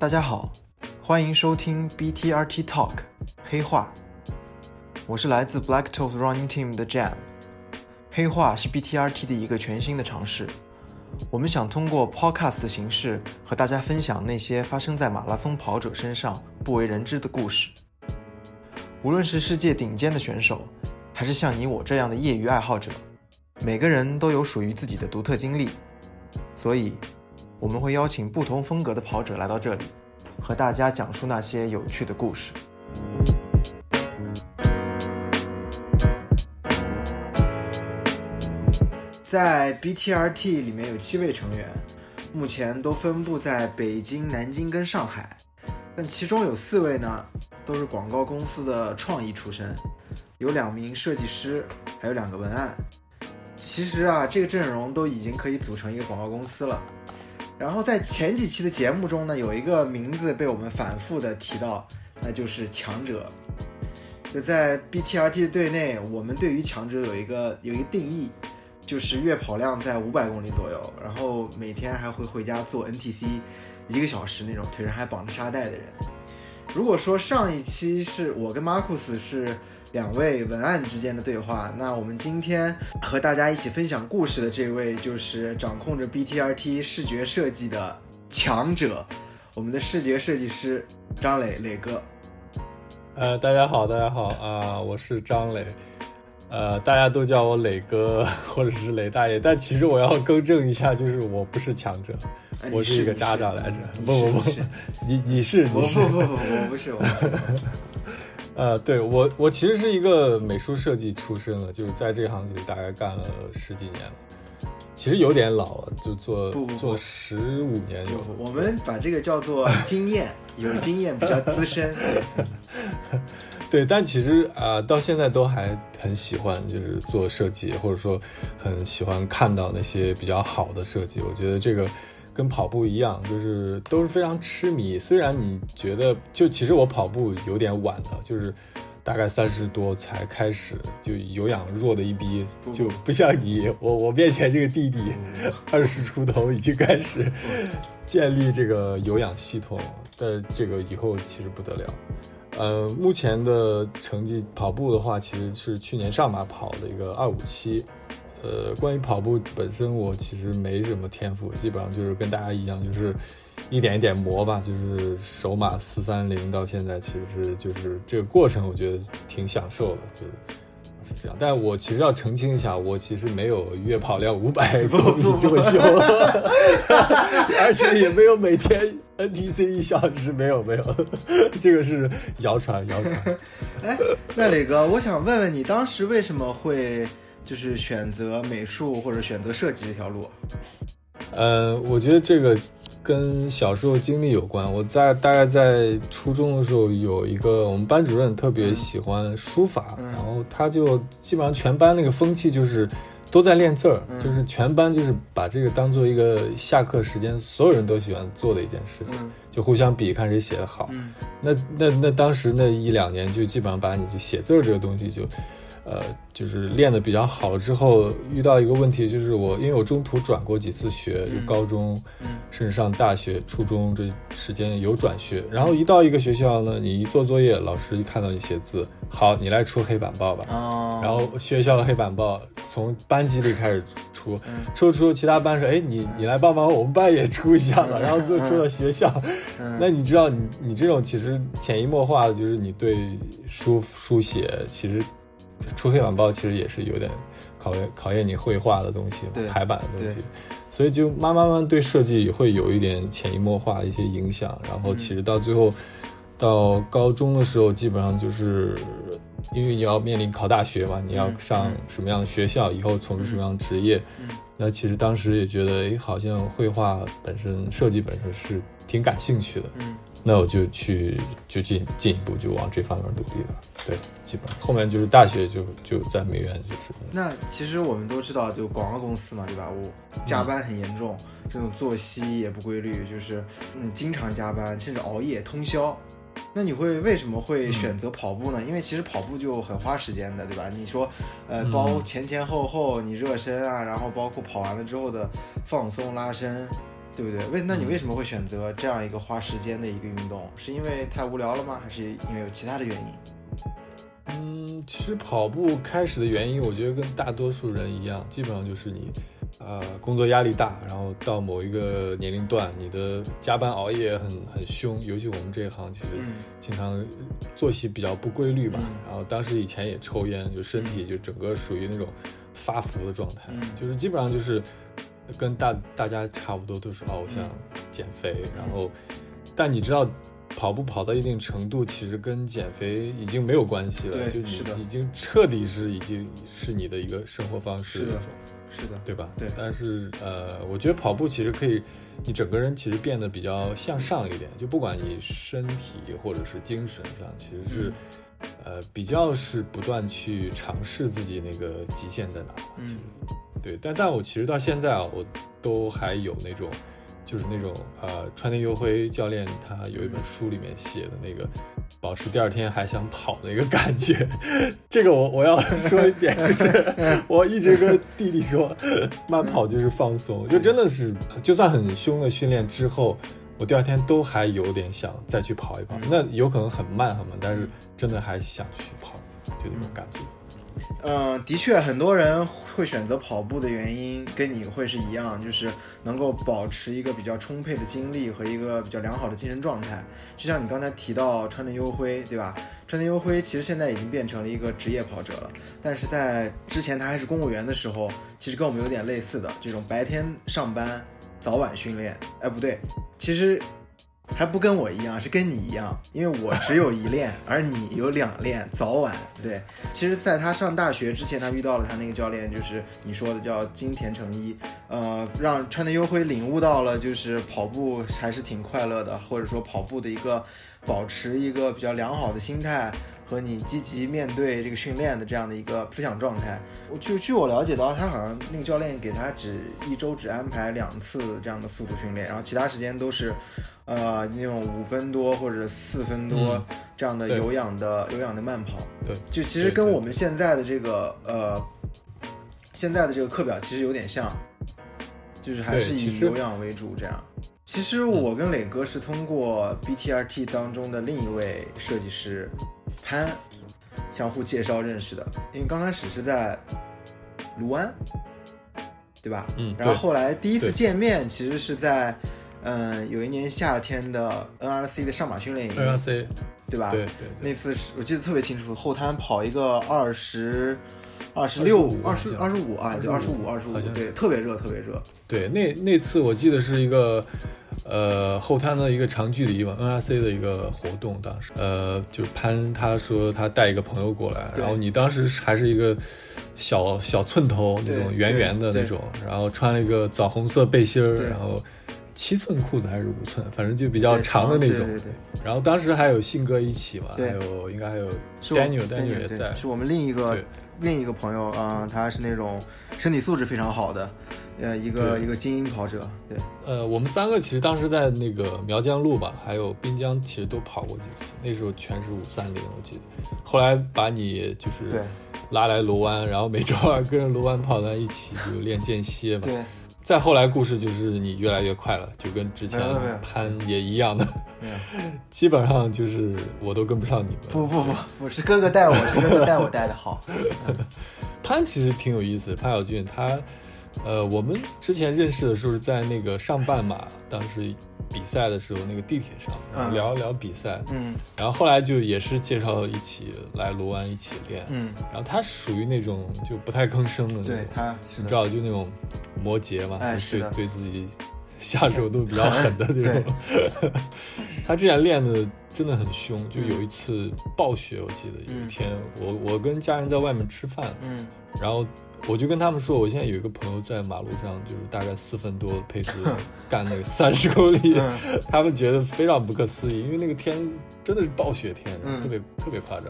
大家好，欢迎收听 BTRT Talk 黑话。我是来自 Black Toes Running Team 的 Jam。黑话是 BTRT 的一个全新的尝试。我们想通过 Podcast 的形式和大家分享那些发生在马拉松跑者身上不为人知的故事。无论是世界顶尖的选手，还是像你我这样的业余爱好者，每个人都有属于自己的独特经历。所以。我们会邀请不同风格的跑者来到这里，和大家讲述那些有趣的故事。在 BTRT 里面有七位成员，目前都分布在北京、南京跟上海，但其中有四位呢都是广告公司的创意出身，有两名设计师，还有两个文案。其实啊，这个阵容都已经可以组成一个广告公司了。然后在前几期的节目中呢，有一个名字被我们反复的提到，那就是强者。就在 BTRT 队内，我们对于强者有一个有一个定义，就是月跑量在五百公里左右，然后每天还会回家做 NTC 一个小时那种，腿上还绑着沙袋的人。如果说上一期是我跟马库斯是。两位文案之间的对话。那我们今天和大家一起分享故事的这位，就是掌控着 BTRT 视觉设计的强者，我们的视觉设计师张磊磊哥。呃，大家好，大家好啊，我是张磊。呃，大家都叫我磊哥或者是磊大爷，但其实我要更正一下，就是我不是强者，我是一个渣渣来着。不不不，你你是你是不不不，我不是我。呃，对我，我其实是一个美术设计出身的，就是在这行里大概干了十几年了，其实有点老了，就做做十五年有。我们把这个叫做 经验，有经验比较资深。对，但其实啊，到现在都还很喜欢，就是做设计，或者说很喜欢看到那些比较好的设计。我觉得这个。跟跑步一样，就是都是非常痴迷。虽然你觉得，就其实我跑步有点晚了，就是大概三十多才开始，就有氧弱的一逼，就不像你，我我面前这个弟弟，二十出头已经开始建立这个有氧系统，但这个以后其实不得了。呃，目前的成绩跑步的话，其实是去年上马跑的一个二五七。呃，关于跑步本身，我其实没什么天赋，基本上就是跟大家一样，就是一点一点磨吧。就是首马四三零到现在，其实是就是这个过程，我觉得挺享受的，就是是这样。但我其实要澄清一下，我其实没有月跑量五百公里这么凶，而且也没有每天 NTC 一小时，没有没有，这个是谣传谣传。哎，那磊哥，我想问问你，当时为什么会？就是选择美术或者选择设计这条路，呃，我觉得这个跟小时候经历有关。我在大概在初中的时候，有一个我们班主任特别喜欢书法，然后他就基本上全班那个风气就是都在练字儿，就是全班就是把这个当做一个下课时间所有人都喜欢做的一件事情，就互相比看谁写的好。那那那当时那一两年就基本上把你就写字儿这个东西就。呃，就是练的比较好之后，遇到一个问题，就是我因为我中途转过几次学，就高中，甚至上大学、初中这时间有转学，然后一到一个学校呢，你一做作业，老师一看到你写字，好，你来出黑板报吧。哦。然后学校的黑板报从班级里开始出，出出其他班说，哎，你你来帮忙，我们班也出一下吧。然后就出了学校，那你知道，你你这种其实潜移默化的，就是你对书书写其实。出黑板报其实也是有点考验考验你绘画的东西，排版的东西，所以就慢慢慢对设计也会有一点潜移默化的一些影响。然后其实到最后，到高中的时候，基本上就是因为你要面临考大学嘛，你要上什么样的学校，以后从事什么样的职业。那其实当时也觉得，哎，好像绘画本身、设计本身是挺感兴趣的。嗯。那我就去，就进进一步就往这方面努力了。对，基本上后面就是大学就就在美院就是。那其实我们都知道，就广告公司嘛，对吧？我加班很严重，这种作息也不规律，就是嗯经常加班，甚至熬夜通宵。那你会为什么会选择跑步呢？因为其实跑步就很花时间的，对吧？你说，呃，包前前后后你热身啊，然后包括跑完了之后的放松拉伸。对不对？为那你为什么会选择这样一个花时间的一个运动？是因为太无聊了吗？还是因为有其他的原因？嗯，其实跑步开始的原因，我觉得跟大多数人一样，基本上就是你，呃，工作压力大，然后到某一个年龄段，你的加班熬夜很很凶，尤其我们这一行，其实经常作息比较不规律嘛。然后当时以前也抽烟，就身体就整个属于那种发福的状态，就是基本上就是跟大大家差不多，都是哦，我想减肥，然后，但你知道。跑步跑到一定程度，其实跟减肥已经没有关系了，就你已经彻底是已经是你的一个生活方式一种，是的，对吧？对。但是呃，我觉得跑步其实可以，你整个人其实变得比较向上一点，就不管你身体或者是精神上，其实是呃比较是不断去尝试自己那个极限在哪。嗯。对，但但我其实到现在啊，我都还有那种。就是那种呃，川田优辉教练他有一本书里面写的那个，保持第二天还想跑的一个感觉。这个我我要说一遍，就是我一直跟弟弟说，慢跑就是放松，就真的是，就算很凶的训练之后，我第二天都还有点想再去跑一跑。那有可能很慢很慢，但是真的还想去跑，就那种感觉。嗯，的确，很多人会选择跑步的原因跟你会是一样，就是能够保持一个比较充沛的精力和一个比较良好的精神状态。就像你刚才提到川内优辉，对吧？川内优辉其实现在已经变成了一个职业跑者了，但是在之前他还是公务员的时候，其实跟我们有点类似的这种白天上班，早晚训练。哎，不对，其实。还不跟我一样，是跟你一样，因为我只有一练，而你有两练，早晚对。其实，在他上大学之前，他遇到了他那个教练，就是你说的叫金田诚一，呃，让川田优辉领悟到了，就是跑步还是挺快乐的，或者说跑步的一个保持一个比较良好的心态。和你积极面对这个训练的这样的一个思想状态，我就据我了解到，他好像那个教练给他只一周只安排两次这样的速度训练，然后其他时间都是，呃，那种五分多或者四分多这样的有氧的有氧的慢跑。对，就其实跟我们现在的这个呃，现在的这个课表其实有点像，就是还是以有氧为主这样。其实我跟磊哥是通过 BTRT 当中的另一位设计师。潘相互介绍认识的，因为刚开始是在卢湾，对吧？嗯，然后后来第一次见面其实是在，嗯，有一年夏天的 NRC 的上马训练营，NRC，对吧？对对，那次是我记得特别清楚，后滩跑一个二十二十六、二十二十五啊，对，二十五、二十五，对，特别热，特别热。对，那那次我记得是一个。呃，后滩的一个长距离嘛，NRC 的一个活动，当时，呃，就潘他说他带一个朋友过来，然后你当时还是一个小小寸头那种圆圆的那种，然后穿了一个枣红色背心儿，然后七寸裤子还是五寸，反正就比较长的那种。对对。对。然后当时还有信哥一起嘛，还有应该还有 Daniel，Daniel 也在，是我们另一个另一个朋友啊，他是那种身体素质非常好的。呃，一个一个精英跑者，对，呃，我们三个其实当时在那个苗江路吧，还有滨江，其实都跑过几次，那时候全是五三零，我记得。后来把你就是拉来罗湾，然后每周二跟着罗湾跑团一起就练间歇嘛。对。再后来故事就是你越来越快了，就跟之前潘也一样的，基本上就是我都跟不上你们。不不不，我是哥哥带我，是哥哥带我带的好。潘其实挺有意思，潘晓俊他。呃，我们之前认识的时候是在那个上半马，当时比赛的时候那个地铁上聊一聊比赛，嗯，然后后来就也是介绍一起来罗湾一起练，嗯，然后他属于那种就不太吭声的，对他，你知道就那种摩羯嘛，对对自己下手都比较狠的那种，他之前练的真的很凶，就有一次暴雪，我记得有一天我我跟家人在外面吃饭，嗯，然后。我就跟他们说，我现在有一个朋友在马路上，就是大概四分多配置 干那个三十公里，他们觉得非常不可思议，因为那个天真的是暴雪天，特别特别夸张。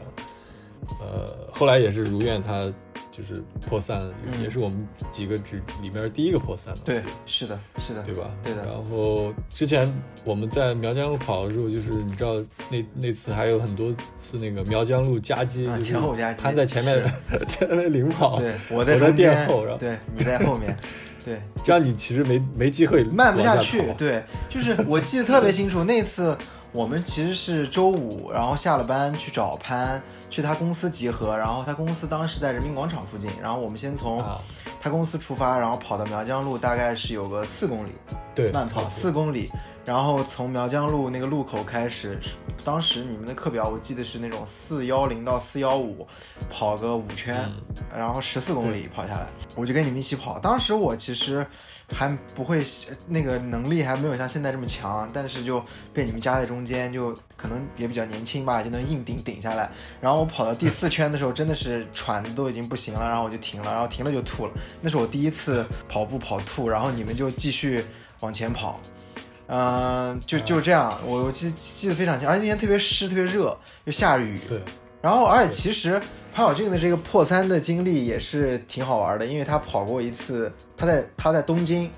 呃，后来也是如愿他。就是破散，也是我们几个只里面第一个破散的。对，是的，是的，对吧？对的。然后之前我们在苗江路跑的时候，就是你知道那那次还有很多次那个苗江路夹击，前后夹击，他在前面，前面领跑，对，我在垫后，然后对，你在后面。对，这样你其实没没机会慢不下去。对，就是我记得特别清楚，那次我们其实是周五，然后下了班去找潘，去他公司集合，然后他公司当时在人民广场附近，然后我们先从他公司出发，然后跑到苗江路，大概是有个四公里，对，慢跑四公里。然后从苗江路那个路口开始，当时你们的课表我记得是那种四幺零到四幺五，跑个五圈，然后十四公里跑下来，我就跟你们一起跑。当时我其实还不会，那个能力还没有像现在这么强，但是就被你们夹在中间，就可能也比较年轻吧，就能硬顶顶下来。然后我跑到第四圈的时候，真的是喘的都已经不行了，然后我就停了，然后停了就吐了。那是我第一次跑步跑吐，然后你们就继续往前跑。嗯，就就这样，我我记记得非常清，而且那天特别湿，特别热，又下着雨。对。然后，而且其实潘晓俊的这个破三的经历也是挺好玩的，因为他跑过一次，他在他在东京，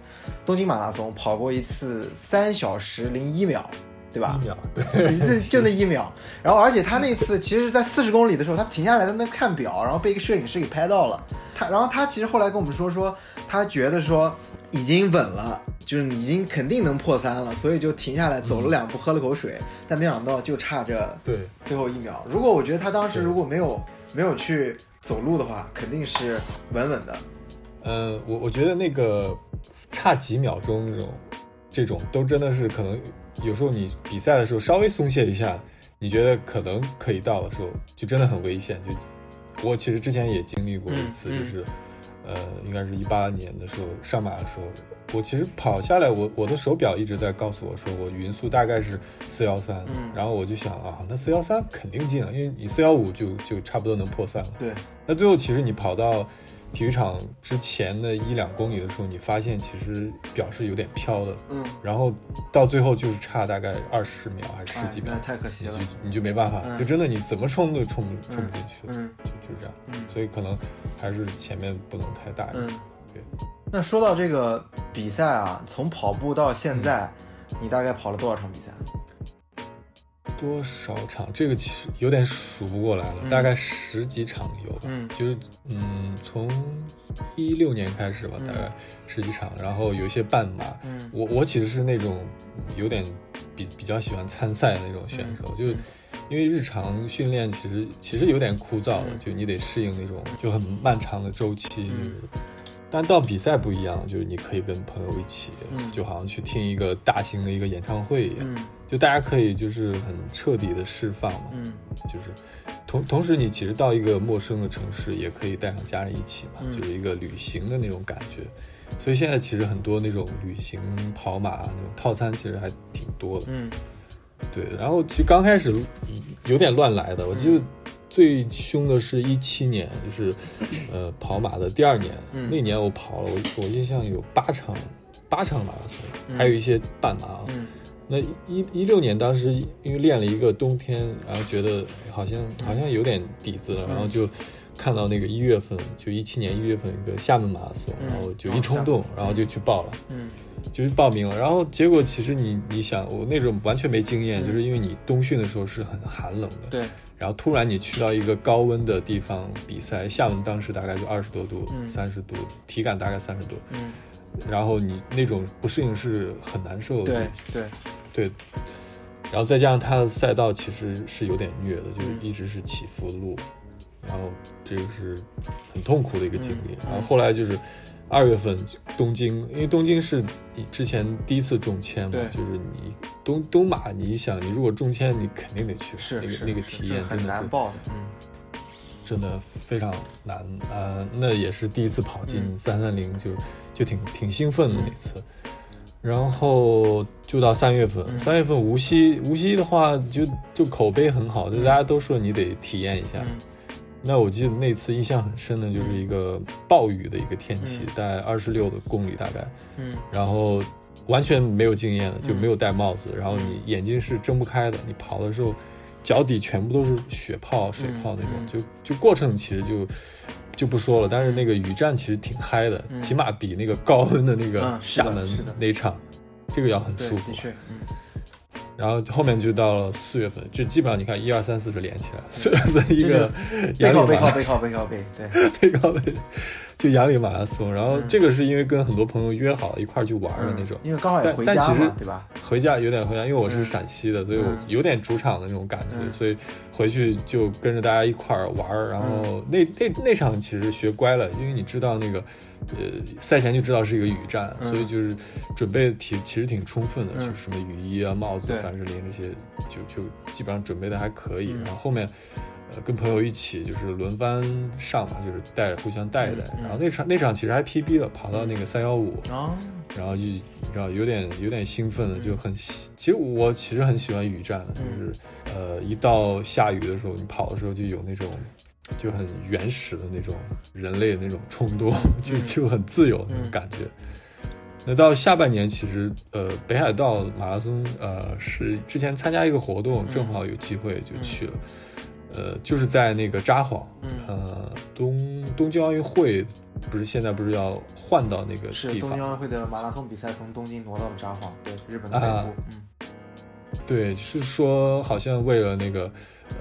东京马拉松跑过一次三小时零一秒，对吧？一秒，对，就就那一秒。然后，而且他那次其实，在四十公里的时候，他停下来在那看表，然后被一个摄影师给拍到了。他，然后他其实后来跟我们说，说他觉得说已经稳了。就是已经肯定能破三了，所以就停下来走了两步，喝了口水，但没想到就差这对最后一秒。如果我觉得他当时如果没有没有去走路的话，肯定是稳稳的。嗯，我我觉得那个差几秒钟这种这种都真的是可能有时候你比赛的时候稍微松懈一下，你觉得可能可以到的时候，就真的很危险。就我其实之前也经历过一次，就是呃，应该是一八年的时候上马的时候。我其实跑下来，我我的手表一直在告诉我说，我匀速大概是四幺三，然后我就想啊，那四幺三肯定进了，因为你四幺五就就差不多能破三了。对，那最后其实你跑到体育场之前的一两公里的时候，你发现其实表是有点飘的，嗯，然后到最后就是差大概二十秒还是十几秒，太可惜了，你就你就没办法，就真的你怎么冲都冲冲不进去了，嗯，就就这样，嗯，所以可能还是前面不能太大意，嗯，对。那说到这个比赛啊，从跑步到现在，你大概跑了多少场比赛？多少场？这个其实有点数不过来了，大概十几场有吧。嗯，就是嗯，从一六年开始吧，大概十几场，然后有一些半马。嗯，我我其实是那种有点比比较喜欢参赛的那种选手，就因为日常训练其实其实有点枯燥的，就你得适应那种就很漫长的周期。但到比赛不一样，就是你可以跟朋友一起，就好像去听一个大型的一个演唱会一样，就大家可以就是很彻底的释放嘛，就是同同时你其实到一个陌生的城市，也可以带上家人一起嘛，就是一个旅行的那种感觉。所以现在其实很多那种旅行跑马那种套餐其实还挺多的，嗯，对。然后其实刚开始有点乱来的，我记得。最凶的是一七年，就是，呃，跑马的第二年，那年我跑了，我我印象有八场，八场马拉松，还有一些半马。那一一六年当时因为练了一个冬天，然后觉得好像好像有点底子了，然后就看到那个一月份，就一七年一月份一个厦门马拉松，然后就一冲动，然后就去报了，嗯，就去报名了。然后结果其实你你想，我那种完全没经验，就是因为你冬训的时候是很寒冷的，对。然后突然你去到一个高温的地方比赛，厦门当时大概就二十多度，三十度，体感大概三十度。嗯，然后你那种不适应是很难受的。对对对。然后再加上它的赛道其实是有点虐的，就是一直是起伏的路，然后这个是很痛苦的一个经历。然后后来就是。二月份东京，因为东京是你之前第一次中签嘛，就是你东东马，你想你如果中签，你肯定得去，是那个那个体验很难报的，嗯，真的非常难啊。那也是第一次跑进三三零，就就挺挺兴奋的那次。然后就到三月份，三月份无锡，无锡的话就就口碑很好，就大家都说你得体验一下。那我记得那次印象很深的就是一个暴雨的一个天气，大概二十六的公里大概，嗯，然后完全没有经验的，就没有戴帽子，然后你眼睛是睁不开的，你跑的时候脚底全部都是血泡、水泡那种，就就过程其实就就不说了，但是那个雨战其实挺嗨的，起码比那个高温的那个厦门那场这个要很舒服。然后后面就到了四月份，就基本上你看一二三四是连起来，四月份一个背靠背靠背靠背靠背，对，背靠背。就杨里马拉松，然后这个是因为跟很多朋友约好一块儿去玩的那种，因为刚好也回家嘛，对吧？回家有点回家，因为我是陕西的，所以我有点主场的那种感觉，所以回去就跟着大家一块儿玩儿。然后那那那场其实学乖了，因为你知道那个，呃，赛前就知道是一个雨战，所以就是准备挺其实挺充分的，就什么雨衣啊、帽子，凡士林这些就就基本上准备的还可以。然后后面。呃跟朋友一起就是轮番上嘛，就是带互相带一带。然后那场那场其实还 PB 了，跑到那个三幺五，然后就你知道有点有点兴奋了，就很其实我其实很喜欢雨战的，就是呃一到下雨的时候，你跑的时候就有那种就很原始的那种人类的那种冲动，就就很自由那种感觉。那到下半年其实呃北海道马拉松呃是之前参加一个活动，正好有机会就去了。呃，就是在那个札幌，呃，东东京奥运会不是现在不是要换到那个地方？是东京奥运会的马拉松比赛从东京挪到了札幌，对，日本的北部。嗯，对，是说好像为了那个，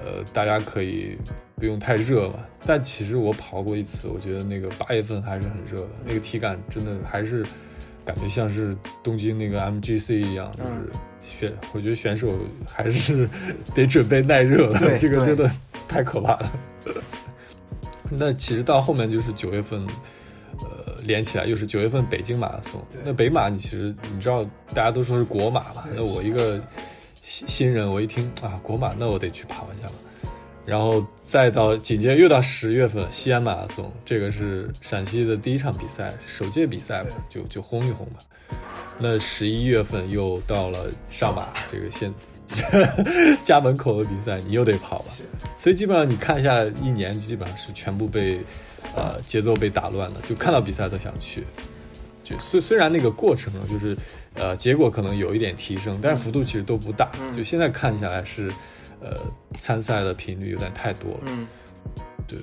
呃，大家可以不用太热嘛。但其实我跑过一次，我觉得那个八月份还是很热的，那个体感真的还是。感觉像是东京那个 MGC 一样，就是选，我觉得选手还是得准备耐热了，这个真的太可怕了。那其实到后面就是九月份，呃，连起来又是九月份北京马拉松。那北马你其实你知道，大家都说是国马嘛，那我一个新新人，我一听啊国马，那我得去跑一下了。然后再到紧接着又到十月份西安马拉松，这个是陕西的第一场比赛，首届比赛嘛，就就轰一轰吧。那十一月份又到了上马这个现 家门口的比赛，你又得跑了。所以基本上你看一下一年，基本上是全部被呃节奏被打乱了，就看到比赛都想去。就虽虽然那个过程就是呃结果可能有一点提升，但是幅度其实都不大。就现在看下来是。呃，参赛的频率有点太多了。嗯，对。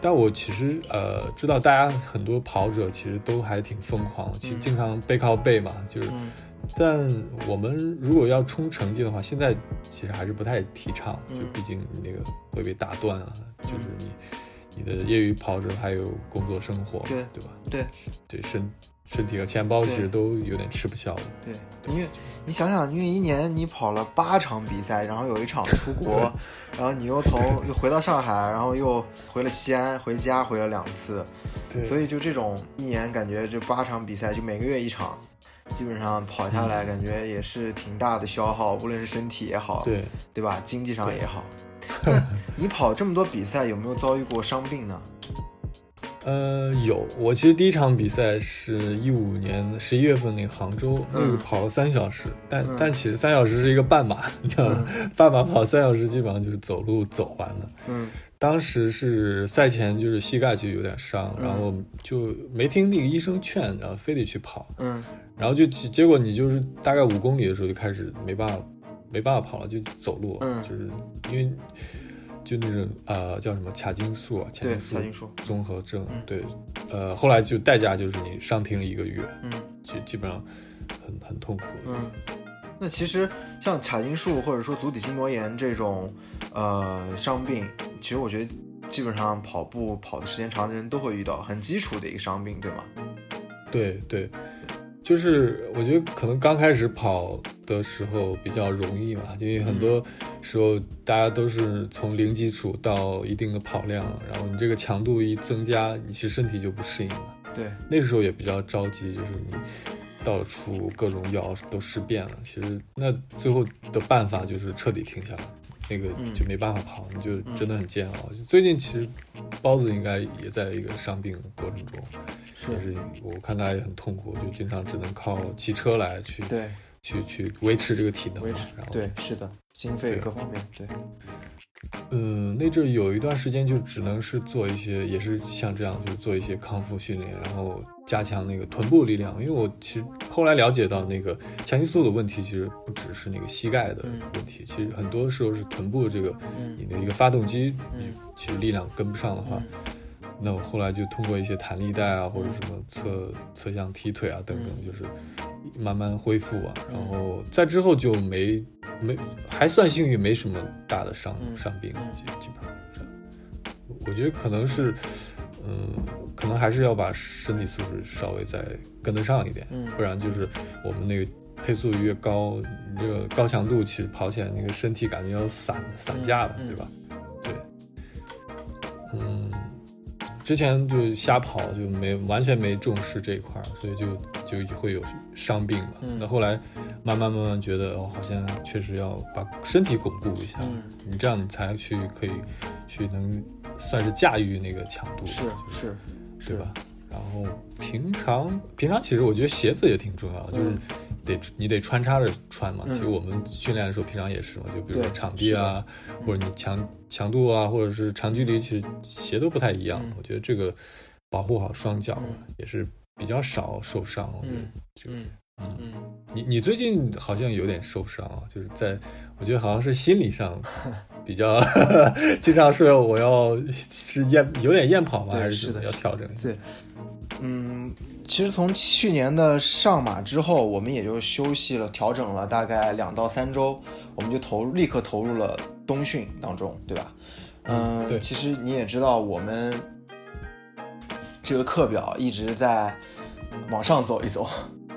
但我其实呃知道，大家很多跑者其实都还挺疯狂，其实经常背靠背嘛，就是。但我们如果要冲成绩的话，现在其实还是不太提倡，就毕竟那个会被打断啊。就是你你的业余跑者还有工作生活，对对吧？对对身。身体和钱包其实都有点吃不消了。对，因为你想想，因为一年你跑了八场比赛，然后有一场出国，然后你又从又回到上海，然后又回了西安，回家回了两次，对，所以就这种一年感觉这八场比赛，就每个月一场，基本上跑下来感觉也是挺大的消耗，无论是身体也好，对，对吧？经济上也好。你跑这么多比赛，有没有遭遇过伤病呢？呃，有，我其实第一场比赛是一五年十一月份那个杭州，那个跑了三小时，但但其实三小时是一个半马，你知道吗？半马跑三小时基本上就是走路走完的。嗯，当时是赛前就是膝盖就有点伤，然后就没听那个医生劝，然后非得去跑。嗯，然后就结果你就是大概五公里的时候就开始没办法没办法跑了，就走路，就是因为。就那种呃叫什么髂胫束啊，髂胫束综合症，对，呃后来就代价就是你上听了一个月，嗯，就基本上很很痛苦。嗯，那其实像髂胫束或者说足底筋膜炎这种呃伤病，其实我觉得基本上跑步跑的时间长的人都会遇到，很基础的一个伤病，对吗？对对。就是我觉得可能刚开始跑的时候比较容易嘛，因为很多时候大家都是从零基础到一定的跑量，然后你这个强度一增加，你其实身体就不适应了。对，那时候也比较着急，就是你到处各种药都试遍了，其实那最后的办法就是彻底停下来。那个就没办法跑，你就真的很煎熬。最近其实包子应该也在一个伤病过程中，也是我看大家也很痛苦，就经常只能靠骑车来去对去去维持这个体能。维持对是的，心肺各方面对。嗯，那阵有一段时间就只能是做一些，也是像这样，就做一些康复训练，然后。加强那个臀部力量，因为我其实后来了解到，那个强心素的问题其实不只是那个膝盖的问题，其实很多时候是臀部这个你的一个发动机，其实力量跟不上的话，那我后来就通过一些弹力带啊，或者什么侧侧向踢腿啊等等，就是慢慢恢复啊。然后在之后就没没还算幸运，没什么大的伤伤病，基本上这样。我觉得可能是，嗯，可能还是要把身体素质稍微再跟得上一点，不然就是我们那个配速越高，你这个高强度其实跑起来那个身体感觉要散散架了，对吧？对，嗯。之前就瞎跑，就没完全没重视这一块，所以就就会有伤病嘛。那后来慢慢慢慢觉得，哦，好像确实要把身体巩固一下，你这样你才去可以去能算是驾驭那个强度，是是，对吧？然后平常平常其实我觉得鞋子也挺重要，就是得你得穿插着穿嘛。其实我们训练的时候平常也是嘛，就比如说场地啊，或者你强强度啊，或者是长距离，其实鞋都不太一样。我觉得这个保护好双脚也是比较少受伤。我觉得嗯嗯，你你最近好像有点受伤啊，就是在我觉得好像是心理上。比较 经常说我要是厌有点厌跑吗？还是是的要调整？对，嗯，其实从去年的上马之后，我们也就休息了，调整了大概两到三周，我们就投立刻投入了冬训当中，对吧？嗯，对。其实你也知道，我们这个课表一直在往上走一走，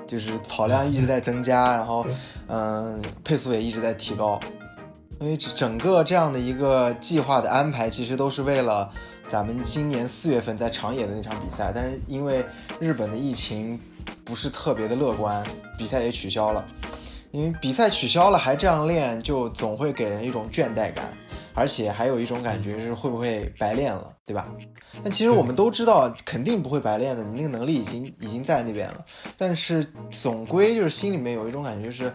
就是跑量一直在增加，然后嗯，配速也一直在提高。因为整个这样的一个计划的安排，其实都是为了咱们今年四月份在长野的那场比赛。但是因为日本的疫情不是特别的乐观，比赛也取消了。因为比赛取消了，还这样练，就总会给人一种倦怠感，而且还有一种感觉是会不会白练了，对吧？但其实我们都知道，肯定不会白练的，你那个能力已经已经在那边了。但是总归就是心里面有一种感觉，就是。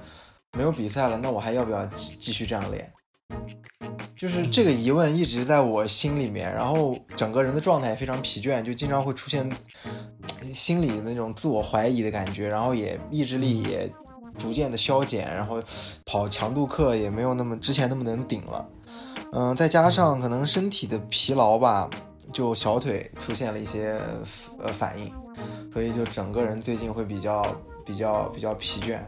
没有比赛了，那我还要不要继继续这样练？就是这个疑问一直在我心里面，然后整个人的状态也非常疲倦，就经常会出现心里那种自我怀疑的感觉，然后也意志力也逐渐的消减，然后跑强度课也没有那么之前那么能顶了。嗯，再加上可能身体的疲劳吧，就小腿出现了一些呃反应，所以就整个人最近会比较比较比较疲倦。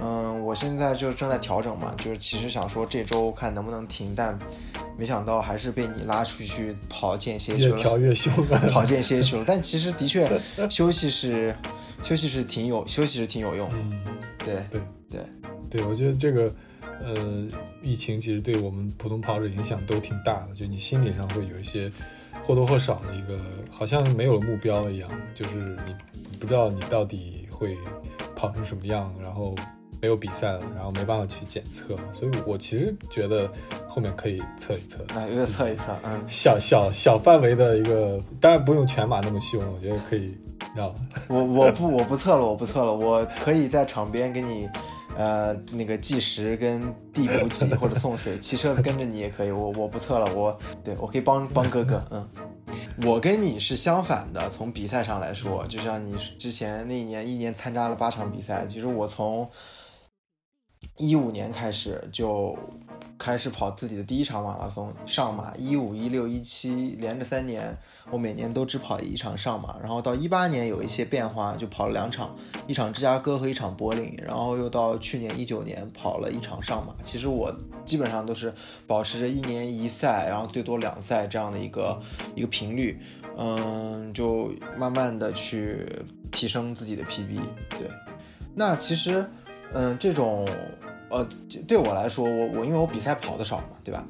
嗯，我现在就正在调整嘛，就是其实想说这周看能不能停，但没想到还是被你拉出去跑间歇去了，越调越凶，跑间歇去了。但其实的确休息是休息是挺有休息是挺有用，嗯，对对对对，我觉得这个呃疫情其实对我们普通跑者影响都挺大的，就你心理上会有一些或多或少的一个好像没有了目标一样，就是你不知道你到底会跑成什么样，然后。没有比赛了，然后没办法去检测，所以我其实觉得后面可以测一测，啊，一个测一测，嗯，小小小范围的一个，当然不用全马那么凶，我觉得可以让。我我不我不测了，我不测了，我可以在场边给你，呃，那个计时跟递补给或者送水，骑车子跟着你也可以，我 我不测了，我对我可以帮帮哥哥，嗯，我跟你是相反的，从比赛上来说，就像你之前那一年一年参加了八场比赛，其实我从。一五年开始就开始跑自己的第一场马拉松上马，一五一六一七连着三年，我每年都只跑一场上马，然后到一八年有一些变化，就跑了两场，一场芝加哥和一场柏林，然后又到去年一九年跑了一场上马。其实我基本上都是保持着一年一赛，然后最多两赛这样的一个一个频率，嗯，就慢慢的去提升自己的 PB。对，那其实。嗯，这种，呃，对我来说，我我因为我比赛跑的少嘛，对吧？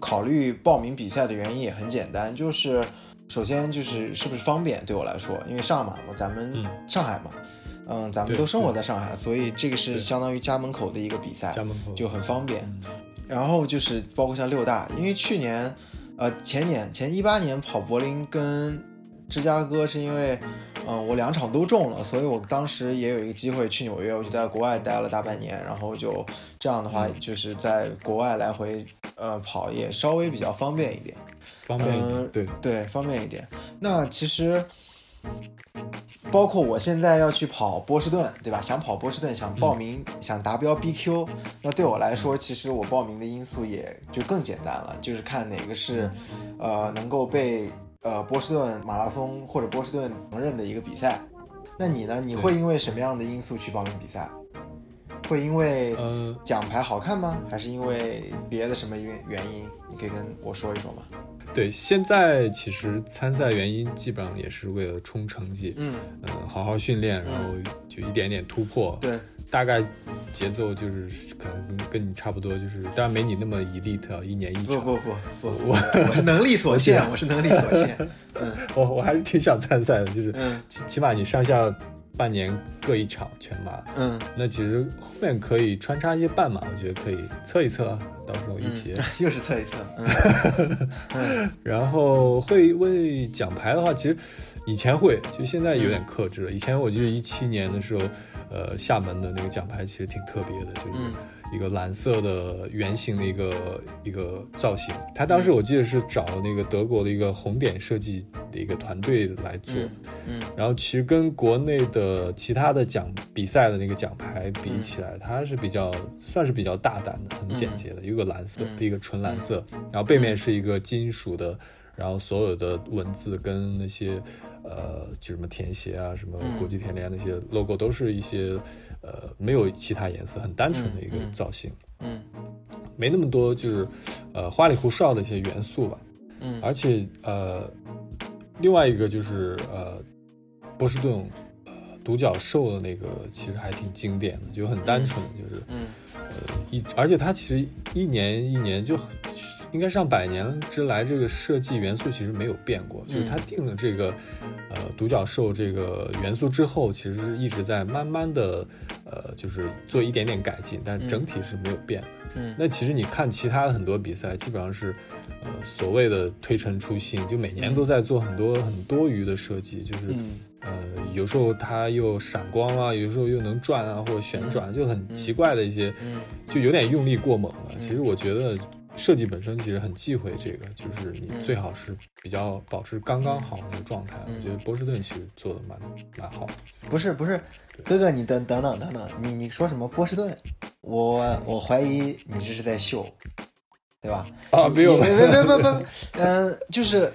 考虑报名比赛的原因也很简单，就是首先就是是不是方便对我来说，因为上马嘛，咱们上海嘛，嗯，咱们都生活在上海，所以这个是相当于家门口的一个比赛，家门口就很方便。然后就是包括像六大，因为去年，呃，前年前一八年跑柏林跟芝加哥是因为。嗯，我两场都中了，所以我当时也有一个机会去纽约，我就在国外待了大半年，然后就这样的话，就是在国外来回呃跑也稍微比较方便一点，方便一点，对对，方便一点。那其实包括我现在要去跑波士顿，对吧？想跑波士顿，想报名，想达标 BQ，那对我来说，其实我报名的因素也就更简单了，就是看哪个是呃能够被。呃波士顿马拉松或者波士顿承认的一个比赛。那你呢？你会因为什么样的因素去报名比赛？会因为呃奖牌好看吗？还是因为别的什么原原因？你可以跟我说一说吗？对，现在其实参赛原因基本上也是为了冲成绩，嗯嗯，好好训练，然后就一点点突破。对，大概节奏就是可能跟跟你差不多，就是当然没你那么 elite，一年一场。不不不不，我我是能力所限，我是能力所限。嗯，我我还是挺想参赛的，就是嗯起起码你上下半年各一场全马，嗯，那其实后面可以穿插一些半马，我觉得可以测一测，到时候一起。又是测一测。嗯 嗯然后会为奖牌的话，其实以前会，就现在有点克制了。以前我记得一七年的时候，呃，厦门的那个奖牌其实挺特别的，就是嗯。一个蓝色的圆形的一个一个造型。他当时我记得是找了那个德国的一个红点设计的一个团队来做。嗯然后其实跟国内的其他的奖比赛的那个奖牌比起来，它是比较算是比较大胆的，很简洁的，一个蓝色，嗯。一个纯蓝色，然后背面是一个金属的，然后所有的文字跟那些呃就什么田协啊、什么嗯国际田联那些 logo 都是一些呃没有其他颜色，很单纯的一个造型，嗯没那么多就是呃花里胡哨的一些元素吧。嗯。而且呃，另外一个就是呃，波士顿呃独角兽的那个其实还挺经典的，就很单纯，就是嗯。呃一，而且它其实一年一年就应该上百年之来，这个设计元素其实没有变过，就是他定了这个呃独角兽这个元素之后，其实是一直在慢慢的呃就是做一点点改进，但整体是没有变的。嗯。那其实你看其他的很多比赛，基本上是，呃，所谓的推陈出新，就每年都在做很多很多余的设计，就是，嗯呃，有时候它又闪光啊，有时候又能转啊，或者旋转，就很奇怪的一些，嗯。就有点用力过猛了。其实我觉得设计本身其实很忌讳这个，就是你最好是比较保持刚刚好那个状态。我觉得波士顿其实做的蛮蛮好的。不是不是，哥哥你等等等等等，你你说什么波士顿？我我怀疑你这是在秀，对吧？啊，没有你，别别别别别，嗯、就是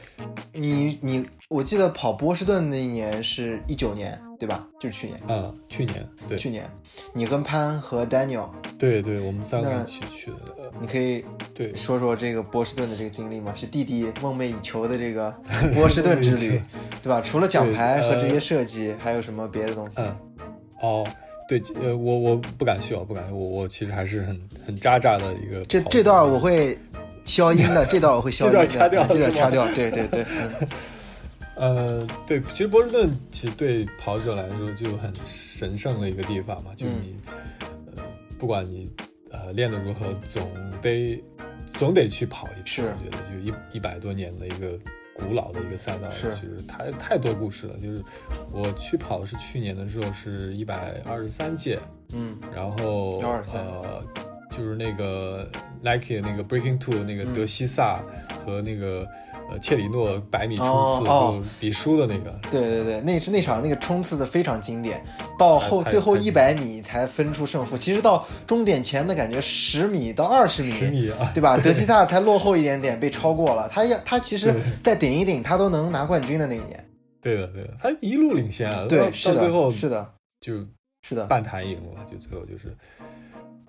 你你，我记得跑波士顿那一年是一九年，对吧？就是去年，啊，去年对去年，你跟潘和 Daniel，对对，我们三个一起去的，呃你可以对，说说这个波士顿的这个经历吗？是弟弟梦寐以求的这个 波士顿之旅，对吧？除了奖牌和这些设计，还有什么别的东西？嗯，哦，对，呃，我我不敢秀，不敢，我我其实还是很很渣渣的一个这这段我会消音的，这段我会消音的，这段掐掉这段掐掉。对对对，嗯 呃，对，其实波士顿其实对跑者来说就很神圣的一个地方嘛，就你、呃，不管你呃练得如何，总得总得去跑一次。我觉得就一一百多年的一个古老的一个赛道，是其实太太多故事了。就是我去跑的是去年的时候是一百二十三届，嗯然后123呃，就是那个 Nike 的那个 Breaking Two 那个嗯德西萨和那个呃切里诺百米冲刺就比输的那个，对对对，那是那场那个冲刺的非常经典，到后最后太一百米才分出胜负。其实到终点前的感觉十米到二十米，十米啊，对吧？德西萨才落后一点点，被超过了。他要他其实再顶一顶，他都能拿冠军的那一年。对的对的，他一路领先啊，对，是的最后的，是的，就是的。半坛赢了，就最后就是。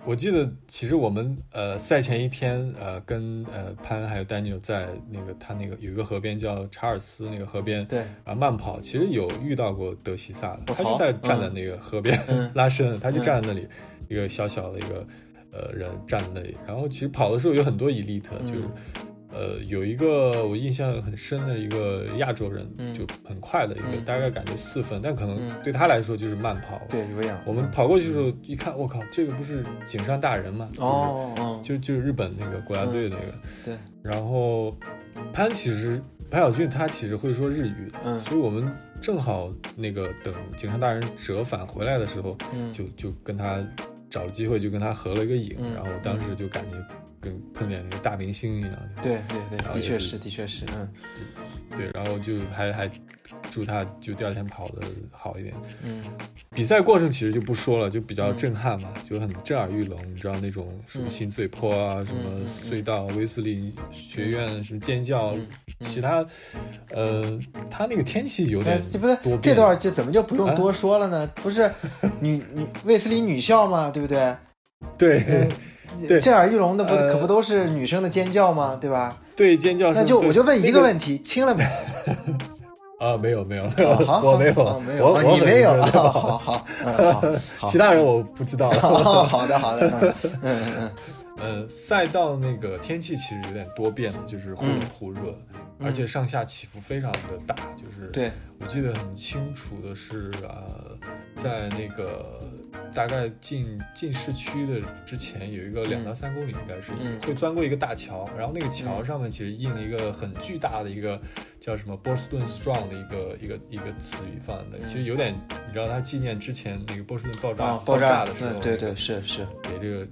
我记得，其实我们呃赛前一天，呃跟呃潘还有 Daniel 在那个他那个有一个河边叫查尔斯那个河边，对，然后慢跑，其实有遇到过德西萨的，他就在站在那个河边、嗯拉伸，他就站在那里，一个小小的一个呃人站在那里。然后其实跑的时候有很多 elite，、嗯就是呃有一个我印象很深的一个亚洲人，嗯。就很快的一个，嗯。大概感觉四分，但可能嗯。对他来说就是慢跑。对，有氧。我们跑过去的时候一看，我靠，这个不是井上大人吗？哦哦，就就日本那个国家队那个，对，然后潘其实潘晓俊他其实会说日语，嗯。所以我们正好那个等井上大人折返回来的时候，嗯。就就跟他找了机会就跟他合了一个影，嗯。然后当时就感觉跟碰见那个大明星一样，对对对，的确是，的确是，嗯对，然后就还还祝他就第二天跑的好一点。嗯，比赛过程其实就不说了，就比较震撼嘛，就很震耳欲聋。你知道那种什么心碎坡啊，什么隧道、威斯利学院什么尖叫，其他，呃，他那个天气有点不是这段就怎么就不用多说了呢？不是女女威斯利女校嘛，对不对？对。震耳欲聋的不可不都是女生的尖叫吗？对吧？对，尖叫。那就我就问一个问题，亲了没？啊，没有没有，好，我没有，没有，你没有，好好好，好，其他人我不知道。好的好的，嗯嗯嗯。呃，赛道那个天气其实有点多变的，就是忽冷忽热，而且上下起伏非常的大。就是对我记得很清楚的是，呃，在那个。大概进进市区的之前有一个两到三公里，应该是会钻过一个大桥，然后那个桥上面其实印了一个很巨大的一个叫什么波士顿 strong 的一个一个一个词语放在那，其实有点你知道它纪念之前那个波士顿爆炸爆炸的时候，对对是是。给这个。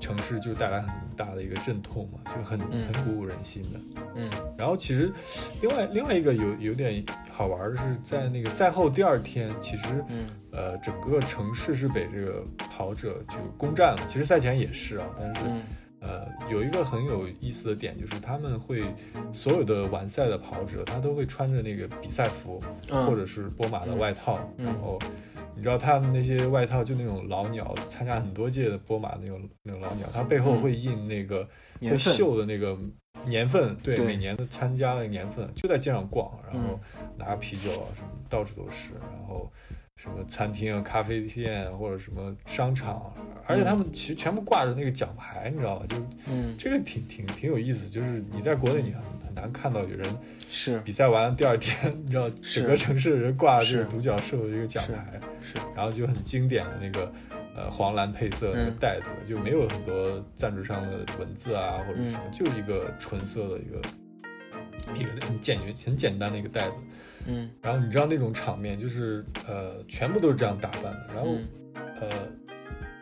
城市就带来很大的一个阵痛嘛，就很很鼓舞人心的。嗯，然后其实另外另外一个有有点好玩的是，在那个赛后第二天，其实呃整个城市是被这个跑者就攻占了。其实赛前也是啊，但是呃有一个很有意思的点就是他们会所有的完赛的跑者他都会穿着那个比赛服或者是波马的外套，然后。你知道他们那些外套就那种老鸟，参加很多届的波马那种那种老鸟，它背后会印那个会绣的那个年份，对，每年的参加的年份，就在街上逛，然后拿啤酒啊什么，到处都是，然后什么餐厅、咖啡店或者什么商场，而且他们其实全部挂着那个奖牌，你知道吧？就这个挺挺挺有意思，就是你在国内你很很难看到有人。是。比赛完了第二天，你知道整个城市的人挂这个独角兽的这个奖牌，是，然后就很经典的那个呃黄蓝配色那个袋子，就没有很多赞助商的文字啊或者什么，就一个纯色的一个一个很简约很简单的一个袋子，嗯，然后你知道那种场面就是呃全部都是这样打扮的，然后呃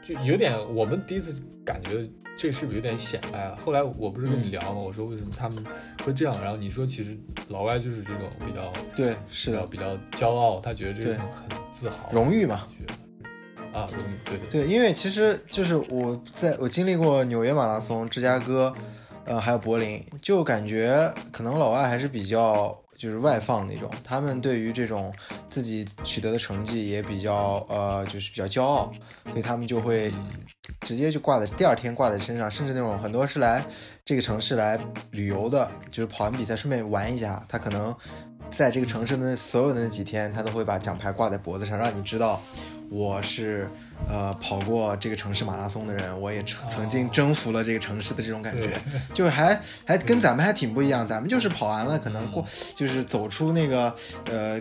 就有点我们第一次感觉。这是不是有点显摆啊？后来我不是跟你聊吗？我说为什么他们会这样？然后你说其实老外就是这种比较对，是的，比较骄傲，他觉得这种很自豪，荣誉嘛，啊，荣誉，对对对，因为其实就是我在我经历过纽约马拉松、芝加哥，呃，还有柏林，就感觉可能老外还是比较。就是外放那种，他们对于这种自己取得的成绩也比较呃，就是比较骄傲，所以他们就会直接就挂在第二天挂在身上，甚至那种很多是来这个城市来旅游的，就是跑完比赛顺便玩一下，他可能在这个城市的所有的那几天，他都会把奖牌挂在脖子上，让你知道我是。呃，跑过这个城市马拉松的人，我也曾曾经征服了这个城市的这种感觉，就还还跟咱们还挺不一样。咱们就是跑完了，可能过就是走出那个呃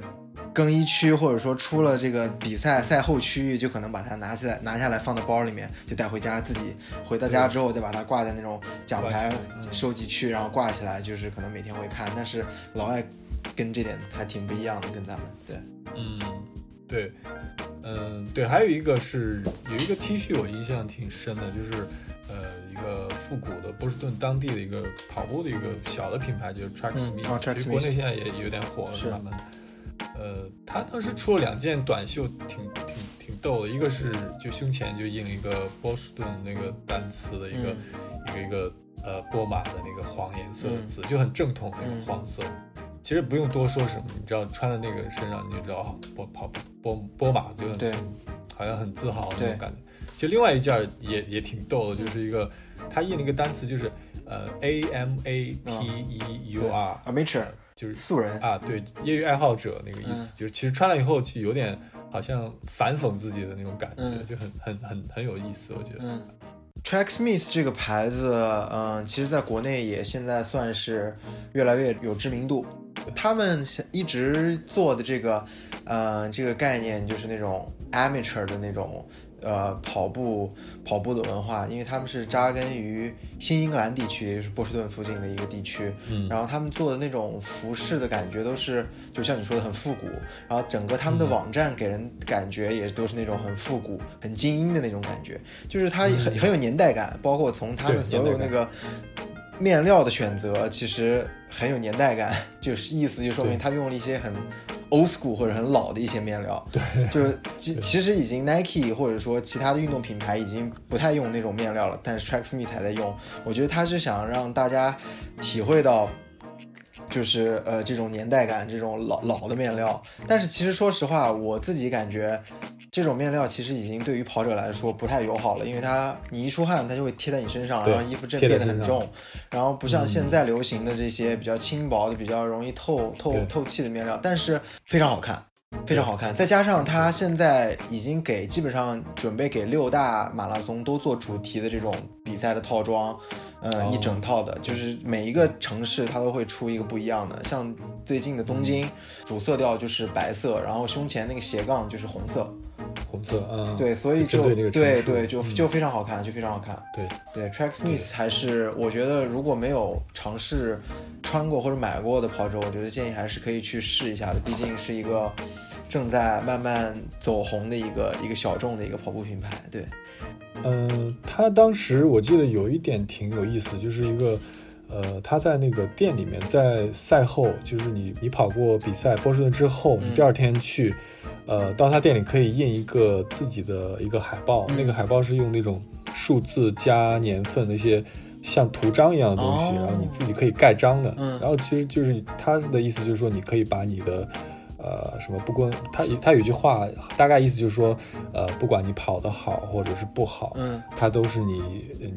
更衣区，或者说出了这个比赛赛后区域，就可能把它拿下来拿下来放到包里面，就带回家，自己回到家之后再把它挂在那种奖牌收集区，然后挂起来，就是可能每天会看。但是老外跟这点还挺不一样的，跟咱们对，嗯，对。嗯，对，还有一个是有一个 T 恤，我印象挺深的，就是呃一个复古的波士顿当地的一个跑步的一个小的品牌，就是 Tracksmith，其实国内现在也有点火了，是他们。呃，他当时出了两件短袖，挺挺挺逗的，一个是就胸前就印了一个波士顿那个单词的一个一个一个呃波马的那个黄颜色的字，就很正统那个黄色。其实不用多说什么，你知道穿在那个身上你就知道波跑波波马就对，好像很自豪那种感觉。其实另外一件也也挺逗的，就是一个他印了一个单词，就是呃 A M A T E U R，amateur 就是素人。啊，对，业余爱好者那个意思，就是其实穿了以后就有点好像反讽自己的那种感觉，就很很很很有意思，我觉得。Tracksmith 这个牌子，嗯，其实在国内也现在算是越来越有知名度。他们一直做的这个，呃，这个概念就是那种 amateur 的那种，呃，跑步跑步的文化，因为他们是扎根于新英格兰地区，也是波士顿附近的一个地区。嗯，然后他们做的那种服饰的感觉都是，就像你说的很复古。然后整个他们的网站给人感觉也都是那种很复古、很精英的那种感觉，就是它很很有年代感，包括从他们所有那个。面料的选择其实很有年代感，就是意思就说明他用了一些很 old school 或者很老的一些面料。对，就是其其实已经 Nike 或者说其他的运动品牌已经不太用那种面料了，但是 Tracksmith 还在用。我觉得他是想让大家体会到。就是呃这种年代感，这种老老的面料，但是其实说实话，我自己感觉这种面料其实已经对于跑者来说不太友好了，因为它你一出汗，它就会贴在你身上，然后衣服正变得很重，然后不像现在流行的这些比较轻薄的、比较容易透透透气的面料，但是非常好看。非常好看，再加上它现在已经给基本上准备给六大马拉松都做主题的这种比赛的套装，呃，一整套的，就是每一个城市它都会出一个不一样的。像最近的东京，主色调就是白色，然后胸前那个斜杠就是红色，红色，嗯，对，所以就对对，就就非常好看，就非常好看。对对，Tracksmith 还是我觉得如果没有尝试穿过或者买过的跑者，我觉得建议还是可以去试一下的，毕竟是一个。正在慢慢走红的一个一个小众的一个跑步品牌，对，嗯，他当时我记得有一点挺有意思，就是一个，呃，他在那个店里面，在赛后，就是你你跑过比赛波士顿之后，你第二天去，呃，到他店里可以印一个自己的一个海报，那个海报是用那种数字加年份那些像图章一样的东西，然后你自己可以盖章的，然后其实就是他的意思就是说你可以把你的。呃，什么不光他他有句话，大概意思就是说，呃，不管你跑得好或者是不好，嗯，它都是你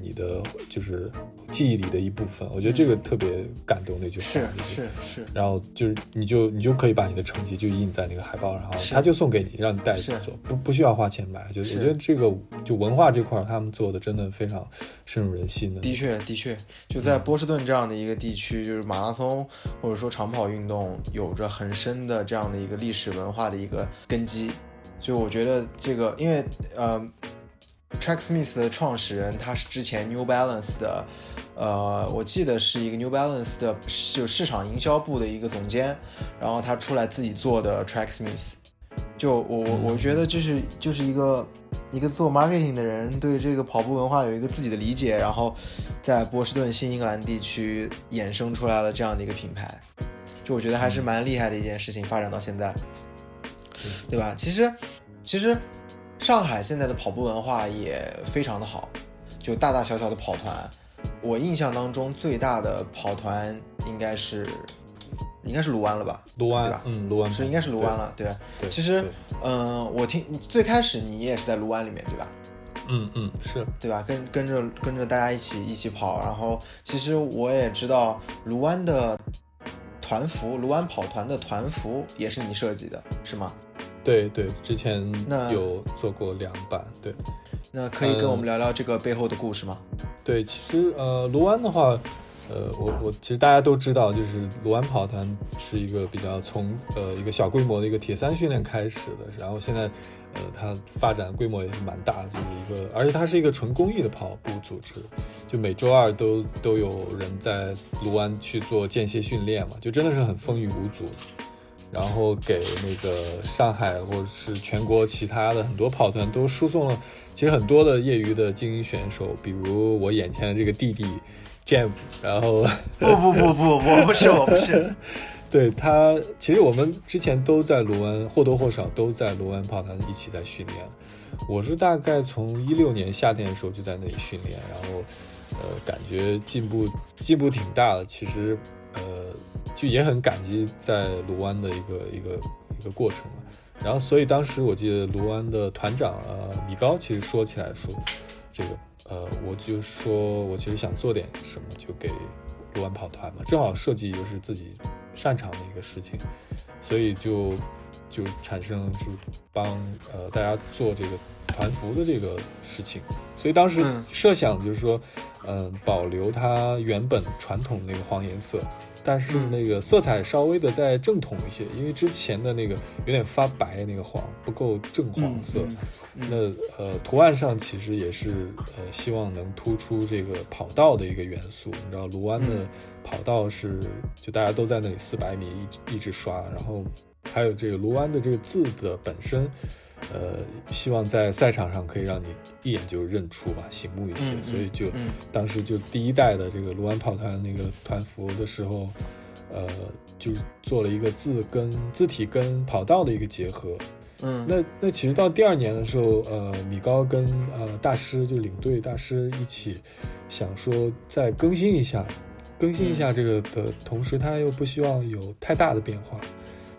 你的就是记忆里的一部分。我觉得这个特别感动那句话，是是是。然后就是你就你就可以把你的成绩就印在那个海报然后，他就送给你，让你带着走，不不需要花钱买。就是我觉得这个就文化这块他们做的真的非常深入人心的。的确的确，就在波士顿这样的一个地区，就是马拉松或者说长跑运动有着很深的这样。的一个历史文化的一个根基，就我觉得这个，因为呃，Tracksmith 的创始人他是之前 New Balance 的，呃，我记得是一个 New Balance 的就市场营销部的一个总监，然后他出来自己做的 Tracksmith，就我我我觉得就是就是一个一个做 marketing 的人对这个跑步文化有一个自己的理解，然后在波士顿新英格兰地区衍生出来了这样的一个品牌。就我觉得还是蛮厉害的一件事情，发展到现在，对吧？其实，其实上海现在的跑步文化也非常的好，就大大小小的跑团。我印象当中最大的跑团应该是，应该是卢湾了吧？卢湾对吧？嗯，卢湾是应该是卢湾了，对。对其实，嗯，我听最开始你也是在卢湾里面，对吧？嗯嗯，是对吧？跟跟着跟着大家一起一起跑，然后其实我也知道卢湾的。团服，卢湾跑团的团服也是你设计的，是吗？对对，之前有做过两版。对，那可以跟我们聊聊这个背后的故事吗？对，其实呃，卢湾的话，呃，我我其实大家都知道，就是卢湾跑团是一个比较从呃一个小规模的一个铁三训练开始的，然后现在。呃，它发展规模也是蛮大的，就是一个，而且它是一个纯公益的跑步组织，就每周二都都有人在卢湾去做间歇训练嘛，就真的是很风雨无阻，然后给那个上海或者是全国其他的很多跑团都输送了，其实很多的业余的精英选手，比如我眼前的这个弟弟，Jam，然后不不不不，我不是我不是。对他，其实我们之前都在卢湾，或多或少都在卢湾跑团一起在训练。我是大概从一六年夏天的时候就在那里训练，然后，呃，感觉进步进步挺大的。其实，呃，就也很感激在卢湾的一个一个一个过程嘛。然后，所以当时我记得卢湾的团长呃米高其实说起来说，这个呃，我就说我其实想做点什么，就给卢湾跑团嘛，正好设计又是自己。擅长的一个事情，所以就就产生是帮呃大家做这个团服的这个事情，所以当时设想就是说，嗯，保留它原本传统那个黄颜色，但是那个色彩稍微的再正统一些，因为之前的那个有点发白那个黄不够正黄色。那呃图案上其实也是呃希望能突出这个跑道的一个元素，你知道卢湾的。跑道是就大家都在那里四百米一一直刷，然后还有这个卢湾的这个字的本身，呃，希望在赛场上可以让你一眼就认出吧，醒目一些。所以就当时就第一代的这个卢湾跑团那个团服的时候，呃，就做了一个字跟字体跟跑道的一个结合。嗯，那那其实到第二年的时候，呃，米高跟呃大师就领队大师一起想说再更新一下，更新一下这个的同时，他又不希望有太大的变化，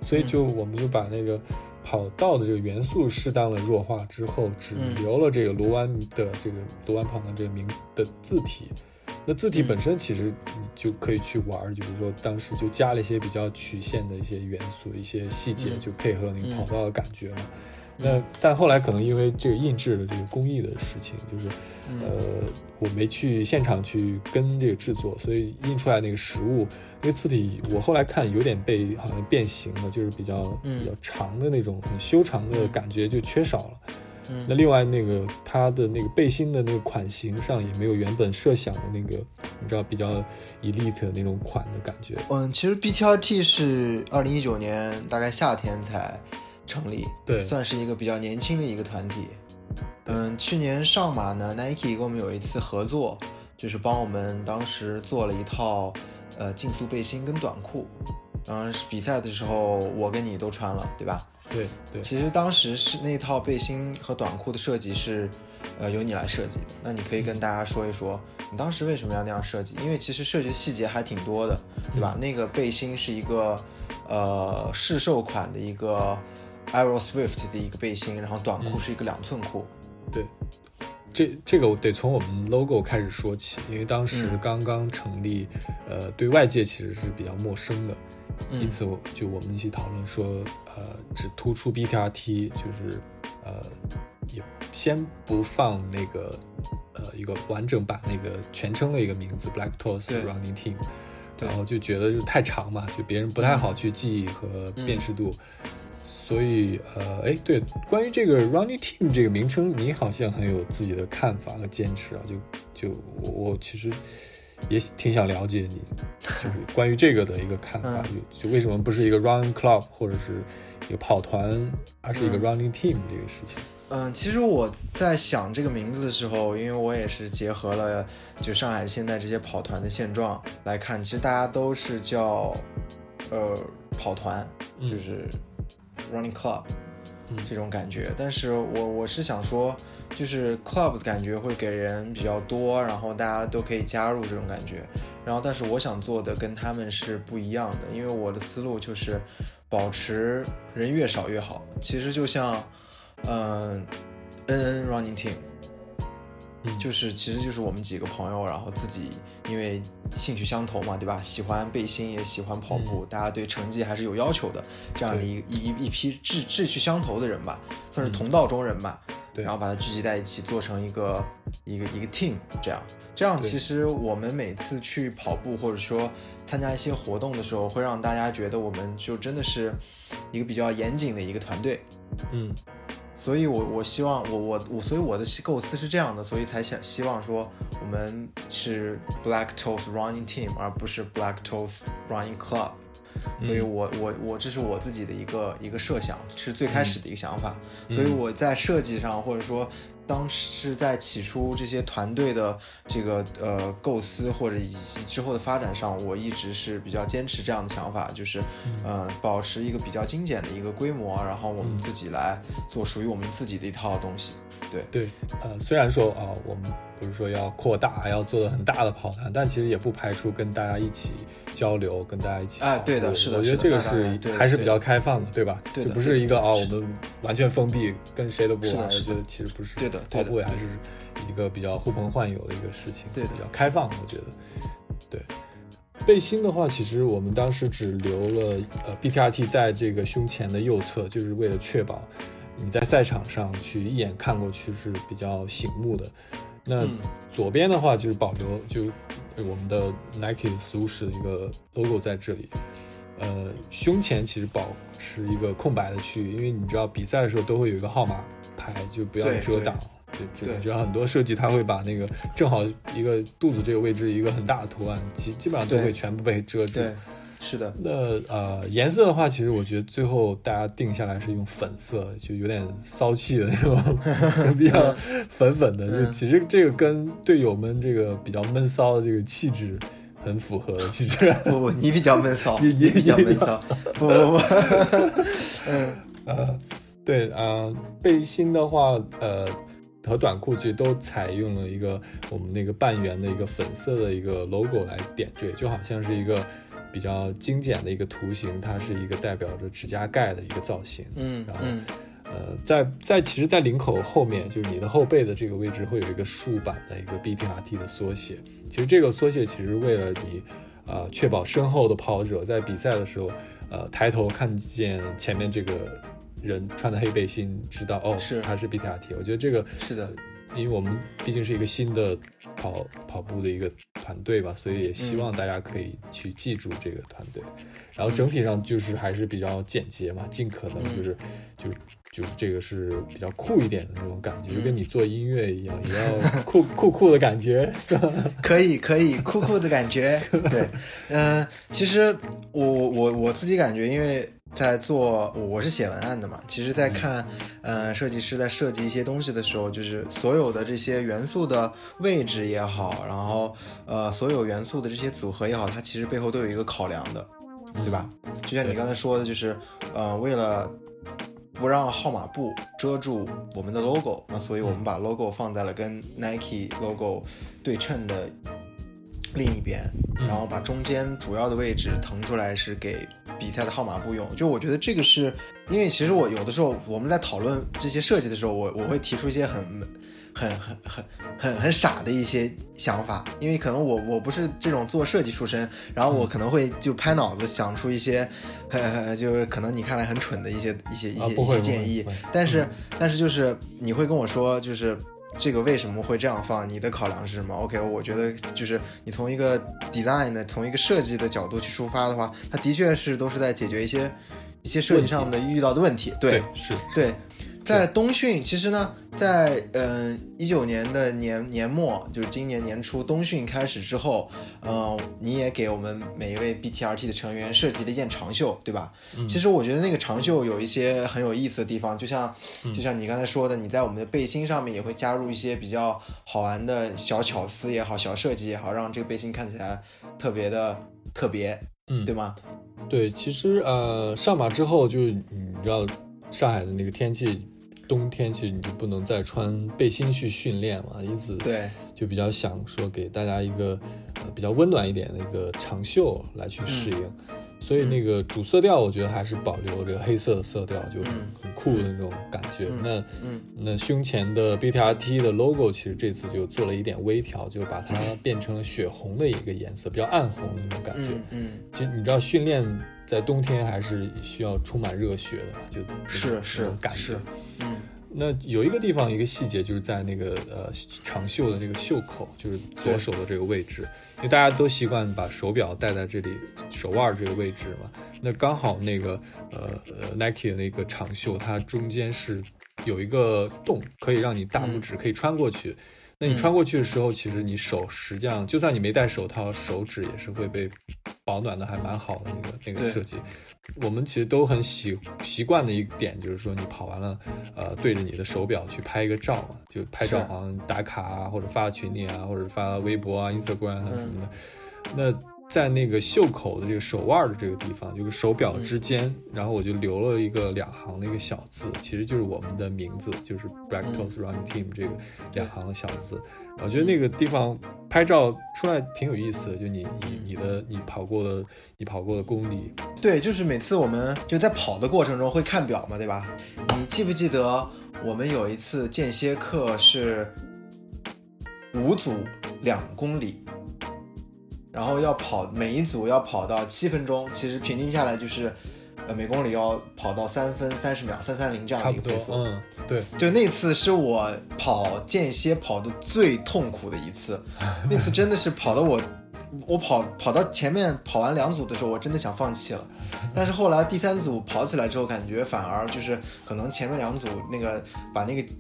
所以就我们就把那个跑道的这个元素适当的弱化之后，只留了这个卢湾的这个卢湾跑道这个名的字体。那字体本身其实你就可以去玩，就比如说当时就加了一些比较曲线的一些元素、一些细节，就配合那个跑道的感觉嘛。那但后来可能因为这个印制的这个工艺的事情，就是呃我没去现场去跟这个制作，所以印出来那个实物那个字体，我后来看有点被好像变形了，就是比较比较长的那种很修长的感觉就缺少了。那另外那个它的那个背心的那个款型上也没有原本设想的那个，你知道比较 elite 那种款的感觉。嗯，其实 BTRT 是二零一九年大概夏天才成立，对，算是一个比较年轻的一个团体。嗯，去年上马呢，Nike 跟我们有一次合作，就是帮我们当时做了一套呃竞速背心跟短裤。当时，比赛的时候我跟你都穿了，对吧？对对。其实当时是那套背心和短裤的设计是，呃，由你来设计的。那你可以跟大家说一说，你当时为什么要那样设计？因为其实设计细节还挺多的，对吧？那个背心是一个，呃，试售款的一个 Aero Swift 的一个背心，然后短裤是一个两寸裤。对，这这个我得从我们 logo 开始说起，因为当时刚刚成立，呃，对外界其实是比较陌生的。因此我，就我们一起讨论说，呃，只突出 BTRT，就是，呃，也先不放那个，呃，一个完整版那个全称的一个名字 Black Toes Running Team，然后就觉得就太长嘛，就别人不太好去记忆和辨识度，所以，呃，哎，对，关于这个 Running Team 这个名称，你好像很有自己的看法和坚持啊，就就我我其实。也挺想了解你，就是 关于这个的一个看法，就就为什么不是一个 running club 或者是一个跑团，而是一个 running team 这个事情？嗯，其实我在想这个名字的时候，因为我也是结合了就上海现在这些跑团的现状来看，其实大家都是叫呃跑团，就是 running club。这种感觉，但是我我是想说，就是 club 的感觉会给人比较多，然后大家都可以加入这种感觉，然后但是我想做的跟他们是不一样的，因为我的思路就是保持人越少越好，其实就像嗯，N N Running Team。就是，其实就是我们几个朋友，然后自己因为兴趣相投嘛，对吧？喜欢背心，也喜欢跑步，大家对成绩还是有要求的，这样的一一一批志志趣相投的人吧，算是同道中人吧。对，然后把它聚集在一起，做成一个一个一个 team，这样，这样其实我们每次去跑步或者说参加一些活动的时候，会让大家觉得我们就真的是一个比较严谨的一个团队。嗯。所以，我我希望我我我，所以我的构思是这样的，所以才想希望说我们是 Black Toes Running Team，而不是 Black Toes Running Club。所以我我我这是我自己的一个一个设想，是最开始的一个想法。所以我在设计上或者说。当时在起初这些团队的这个呃构思或者以及之后的发展上，我一直是比较坚持这样的想法，就是嗯保持一个比较精简的一个规模，然后我们自己来做属于我们自己的一套东西。对对，呃，虽然说啊，我们不是说要扩大，要做的很大的跑团，但其实也不排除跟大家一起交流，跟大家一起。啊，对的，是的，我觉得这个是还是比较开放的，对吧？对就不是一个啊，我们完全封闭，跟谁都不玩。我觉得其实不是。对的，跑步也还是一个比较呼朋唤友的一个事情，对，比较开放。我觉得，对。背心的话，其实我们当时只留了呃 BTRT 在这个胸前的右侧，就是为了确保。你在赛场上去一眼看过去是比较醒目的，那左边的话就是保留就我们的 Nike Swoosh 的一个 logo 在这里，呃，胸前其实保持一个空白的区域，因为你知道比赛的时候都会有一个号码牌，就不要遮挡。对，就你知道很多设计它会把那个正好一个肚子这个位置一个很大的图案，基基本上都会全部被遮住。是的，那呃，颜色的话，其实我觉得最后大家定下来是用粉色，就有点骚气的那种，比较粉粉的。就其实这个跟队友们这个比较闷骚的这个气质很符合。其实 不不，你比较闷骚，你你比较闷骚。不不不，嗯呃，对啊，背心的话，呃。和短裤其实都采用了一个我们那个半圆的一个粉色的一个 logo 来点缀，就好像是一个比较精简的一个图形，它是一个代表着指甲盖的一个造型。嗯，然后呃，在在其实，在领口后面，就是你的后背的这个位置会有一个竖版的一个 BTRT 的缩写。其实这个缩写其实为了你，呃，确保身后的跑者在比赛的时候，呃，抬头看见前面这个。人穿的黑背心，知道哦，是他是 BTRT。我觉得这个是的，因为我们毕竟是一个新的跑跑步的一个团队吧，所以也希望大家可以去记住这个团队。然后整体上就是还是比较简洁嘛，尽可能就是就就是这个是比较酷一点的那种感觉，就跟你做音乐一样，也要酷酷酷的感觉。可以可以酷酷的感觉。对，嗯，其实我我我自己感觉，因为。在做，我是写文案的嘛。其实，在看，呃，设计师在设计一些东西的时候，就是所有的这些元素的位置也好，然后，呃，所有元素的这些组合也好，它其实背后都有一个考量的，对吧？就像你刚才说的，就是，呃，为了不让号码布遮住我们的 logo，那所以我们把 logo 放在了跟 Nike logo 对称的。另一边，然后把中间主要的位置腾出来是给比赛的号码布用。就我觉得这个是，因为其实我有的时候我们在讨论这些设计的时候，我我会提出一些很很很很很很傻的一些想法，因为可能我我不是这种做设计出身，然后我可能会就拍脑子想出一些，就是可能你看来很蠢的一些一些一些一些建议，但是但是就是你会跟我说就是。这个为什么会这样放？你的考量是什么？OK，我觉得就是你从一个 design 的，从一个设计的角度去出发的话，它的确是都是在解决一些一些设计上的遇到的问题。对，是对。在冬训，其实呢，在嗯一九年的年年末，就是今年年初冬训开始之后，嗯，你也给我们每一位 BTRT 的成员设计了一件长袖，对吧？其实我觉得那个长袖有一些很有意思的地方，就像就像你刚才说的，你在我们的背心上面也会加入一些比较好玩的小巧思也好，小设计也好，让这个背心看起来特别的特别，嗯，对吗？对，其实呃上马之后就你知道上海的那个天气。冬天其实你就不能再穿背心去训练嘛，因此对，就比较想说给大家一个呃比较温暖一点的一个长袖来去适应，所以那个主色调我觉得还是保留这个黑色的色调，就很很酷的那种感觉。那那胸前的 BTRT 的 logo 其实这次就做了一点微调，就把它变成了血红的一个颜色，比较暗红的那种感觉。嗯，其实你知道训练在冬天还是需要充满热血的嘛，就是是感觉。嗯，那有一个地方，一个细节，就是在那个呃长袖的这个袖口，就是左手的这个位置，因为大家都习惯把手表戴在这里手腕这个位置嘛。那刚好那个呃呃 Nike 的那个长袖，它中间是有一个洞，可以让你大拇指可以穿过去。那你穿过去的时候，其实你手实际上，就算你没戴手套，手指也是会被保暖的，还蛮好的那个那个设计。我们其实都很习习惯的一点，就是说你跑完了，呃，对着你的手表去拍一个照嘛，就拍照好像打卡啊，或者发群里啊，或者发微博啊、Instagram 啊什么的。那在那个袖口的这个手腕的这个地方，就是手表之间，然后我就留了一个两行的一个小字，其实就是我们的名字，就是 Black Toes Running Team 这个两行的小字。我觉得那个地方拍照出来挺有意思的，就你你你的你跑过的你跑过的公里。对，就是每次我们就在跑的过程中会看表嘛，对吧？你记不记得我们有一次间歇课是五组两公里？然后要跑每一组要跑到七分钟，其实平均下来就是，呃，每公里要跑到三分三十秒，三三零这样的一个配速。嗯，对。就那次是我跑间歇跑的最痛苦的一次，那次真的是跑的我，我跑跑到前面跑完两组的时候，我真的想放弃了。但是后来第三组跑起来之后，感觉反而就是可能前面两组那个把那个。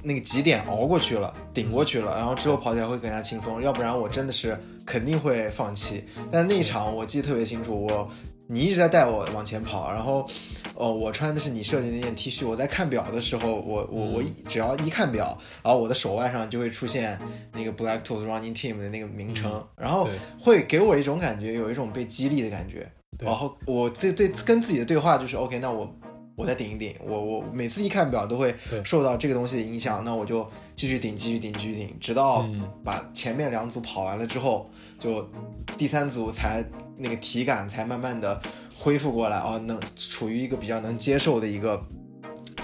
那个极点熬过去了，顶过去了，然后之后跑起来会更加轻松。要不然我真的是肯定会放弃。但那一场我记得特别清楚，我你一直在带我往前跑，然后，哦，我穿的是你设计那件 T 恤。我在看表的时候，我我我只要一看表，然后我的手腕上就会出现那个 Black Toes Running Team 的那个名称，然后会给我一种感觉，有一种被激励的感觉。然后我对对跟自己的对话就是 OK，那我我再顶一顶。我我每次一看表都会受到这个东西的影响，那我就继续顶，继续顶，继续顶，直到把前面两组跑完了之后，就第三组才。那个体感才慢慢的恢复过来哦，能处于一个比较能接受的一个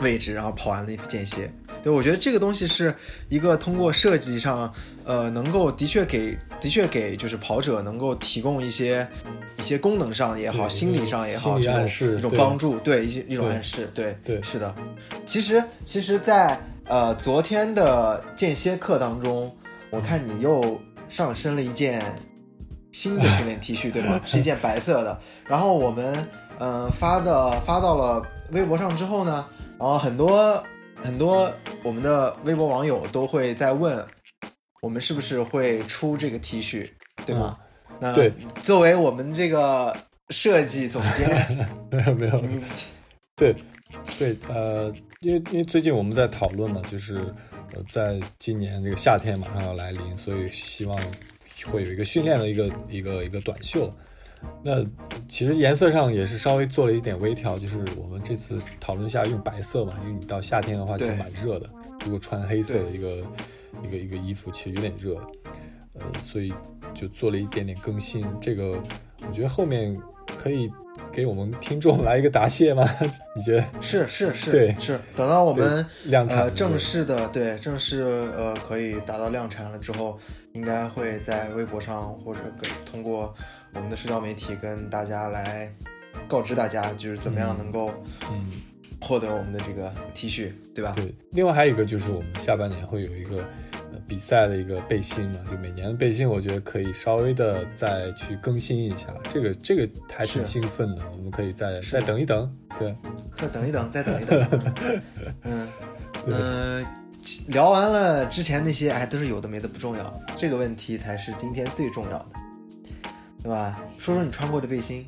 位置，然后跑完了一次间歇。对我觉得这个东西是一个通过设计上，呃，能够的确给的确给就是跑者能够提供一些一些功能上也好，心理上也好，这种一种帮助，对一些一种暗示，对对是的。其实其实，在呃昨天的间歇课当中，我看你又上身了一件。新的训练 T 恤对吗？是一件白色的。然后我们嗯发的发到了微博上之后呢，然后很多很多我们的微博网友都会在问，我们是不是会出这个 T 恤，对吗？那对，作为我们这个设计总监，没 有没有，对对呃，因为因为最近我们在讨论嘛，就是呃，在今年这个夏天马上要来临，所以希望。会有一个训练的一个一个一个短袖，那其实颜色上也是稍微做了一点微调，就是我们这次讨论下用白色嘛，因为你到夏天的话其实蛮热的，如果穿黑色的一个一个一个衣服其实有点热，呃，所以就做了一点点更新。这个我觉得后面可以给我们听众 来一个答谢吗？你觉得？是是是，对是。等到我们量产正式的对正式呃可以达到量产了之后。应该会在微博上或者跟通过我们的社交媒体跟大家来告知大家，就是怎么样能够嗯获得我们的这个 T 恤，对吧？对。另外还有一个就是我们下半年会有一个比赛的一个背心嘛，就每年的背心，我觉得可以稍微的再去更新一下。这个这个还挺兴奋的，我们可以再再等一等，对，再等一等，再等一等。嗯嗯。聊完了之前那些，哎，都是有的没的，不重要。这个问题才是今天最重要的，对吧？说说你穿过的背心，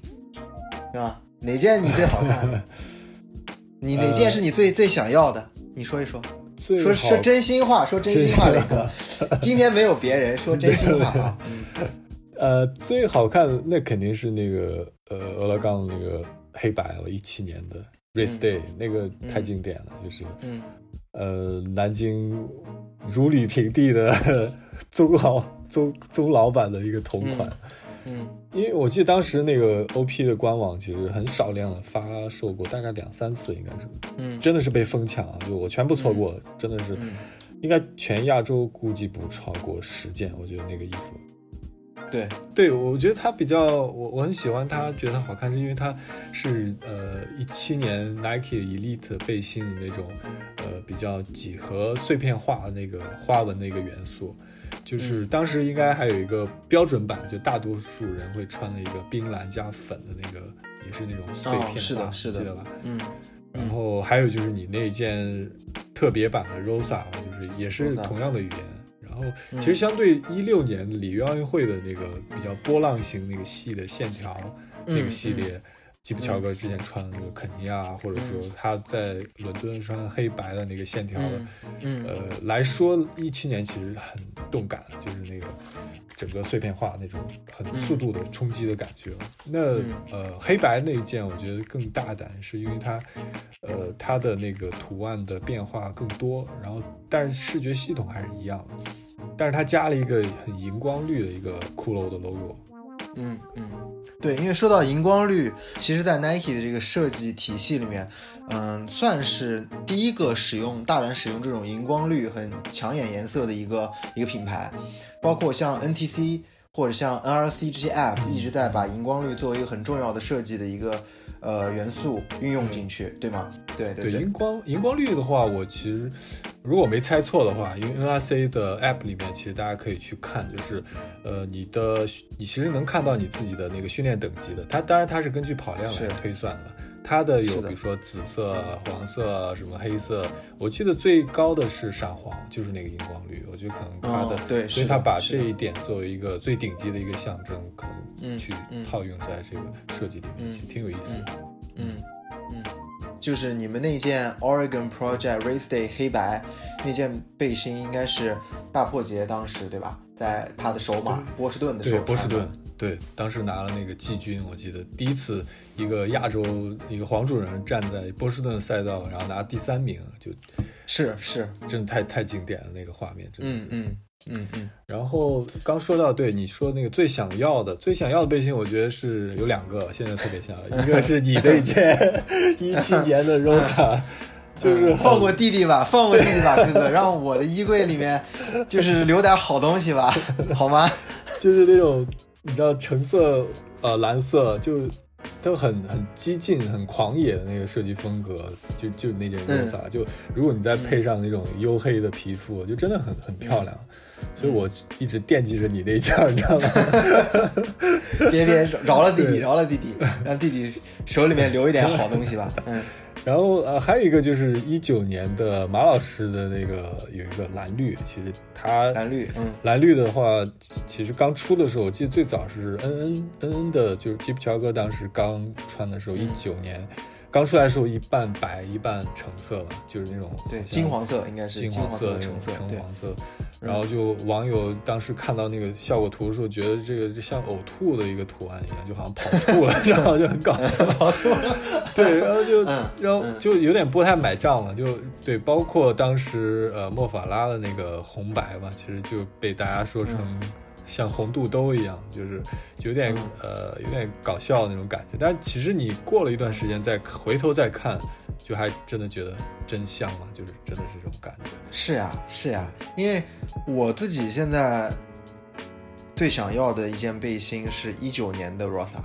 对吧？哪件你最好看？你哪件是你最最想要的？你说一说。说说真心话，说真心话，磊哥。今天没有别人，说真心话 啊。呃，最好看的那肯定是那个呃，俄勒冈那个黑白了，一七年的 Race Day，那个太经典了，就是。嗯。呃，南京如履平地的 中老中中老板的一个同款，嗯，因为我记得当时那个 OP 的官网其实很少量的发售过，大概两三次应该是，嗯，真的是被疯抢啊，就我全部错过了，真的是，应该全亚洲估计不超过十件，我觉得那个衣服。对。对，我觉得它比较我我很喜欢它，觉得它好看，是因为它是呃一七年 Nike Elite 背心的那种呃比较几何碎片化那个花纹的一个元素，就是当时应该还有一个标准版，就大多数人会穿的一个冰蓝加粉的那个，也是那种碎片，是的，是的，记得吧？嗯。然后还有就是你那件特别版的 Rosa，就是也是同样的语言。然后，其实相对一六年里约奥运会的那个比较波浪形那个细的线条那个系列，吉普乔格之前穿的那个肯尼亚，或者说他在伦敦穿黑白的那个线条的，呃来说，一七年其实很动感，就是那个整个碎片化那种很速度的冲击的感觉。那呃黑白那一件，我觉得更大胆，是因为它呃它的那个图案的变化更多，然后但是视觉系统还是一样。但是它加了一个很荧光绿的一个骷髅的 logo，嗯嗯，对，因为说到荧光绿，其实，在 Nike 的这个设计体系里面，嗯，算是第一个使用大胆使用这种荧光绿很抢眼颜色的一个一个品牌，包括像 NTC 或者像 NRC 这些 App 一直在把荧光绿作为一个很重要的设计的一个。呃，元素运用进去，对吗？对对对。荧光荧光绿的话，我其实如果没猜错的话，因为 NRC 的 App 里面，其实大家可以去看，就是呃，你的你其实能看到你自己的那个训练等级的。它当然它是根据跑量来推算的，它的有比如说紫色、黄色、什么黑色，我记得最高的是闪黄，就是那个荧光绿。我觉得可能它的对，所以它把这一点作为一个最顶级的一个象征，可能去套用在这个设计里面，其实挺有意思的。嗯嗯，就是你们那件 Oregon Project Race Day 黑白那件背心，应该是大破节当时对吧？在他的首马波士顿的时候，波士顿。对，当时拿了那个季军，我记得第一次一个亚洲一个黄种人站在波士顿赛道，然后拿第三名，就是是，真的太太经典了那个画面，真的是。嗯嗯嗯嗯。然后刚说到，对你说那个最想要的最想要的背心，我觉得是有两个，现在特别想要，一个是你那件 一七年的 Rosa，就是放过弟弟吧，放过弟弟吧，哥哥，让我的衣柜里面就是留点好东西吧，好吗？就是那种。你知道橙色，呃，蓝色就都很很激进、很狂野的那个设计风格，就就那件 Rosa，就如果你再配上那种黝黑的皮肤，就真的很很漂亮。所以我一直惦记着你那件，你知道吗？别别饶了弟弟，饶了弟弟，让弟弟手里面留一点好东西吧。嗯。然后呃，还有一个就是一九年的马老师的那个有一个蓝绿，其实它蓝绿，嗯，蓝绿的话，其实刚出的时候，我记得最早是 N N N N 的，就是吉普乔哥当时刚穿的时候，一九年。刚出来的时候，一半白一半橙色吧，就是那种对金黄色，应该是金黄色、橙色、橙黄色。然后就网友当时看到那个效果图的时候，觉得这个就像呕吐的一个图案一样，就好像跑吐了，然后就很搞笑。跑吐了，对，然后就然后就有点不太买账了，就对，包括当时呃莫法拉的那个红白嘛，其实就被大家说成。像红肚兜一样，就是有点呃有点搞笑的那种感觉，但其实你过了一段时间再回头再看，就还真的觉得真像了，就是真的是这种感觉。是呀，是呀，因为我自己现在最想要的一件背心是一九年的 Rosa，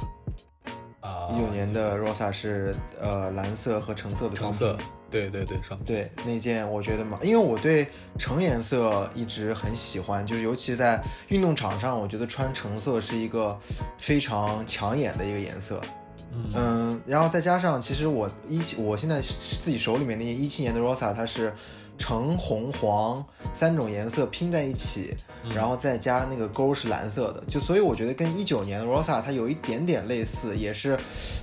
啊，一九年的 Rosa 是呃蓝色和橙色的双色。对对对，双对那件我觉得嘛，因为我对橙颜色一直很喜欢，就是尤其在运动场上，我觉得穿橙色是一个非常抢眼的一个颜色。嗯，然后再加上其实我一七，我现在自己手里面那件一七年的 Rosa，它是。橙红黄三种颜色拼在一起，然后再加那个勾是蓝色的，就所以我觉得跟一九年的 Rosa 它有一点点类似，也是，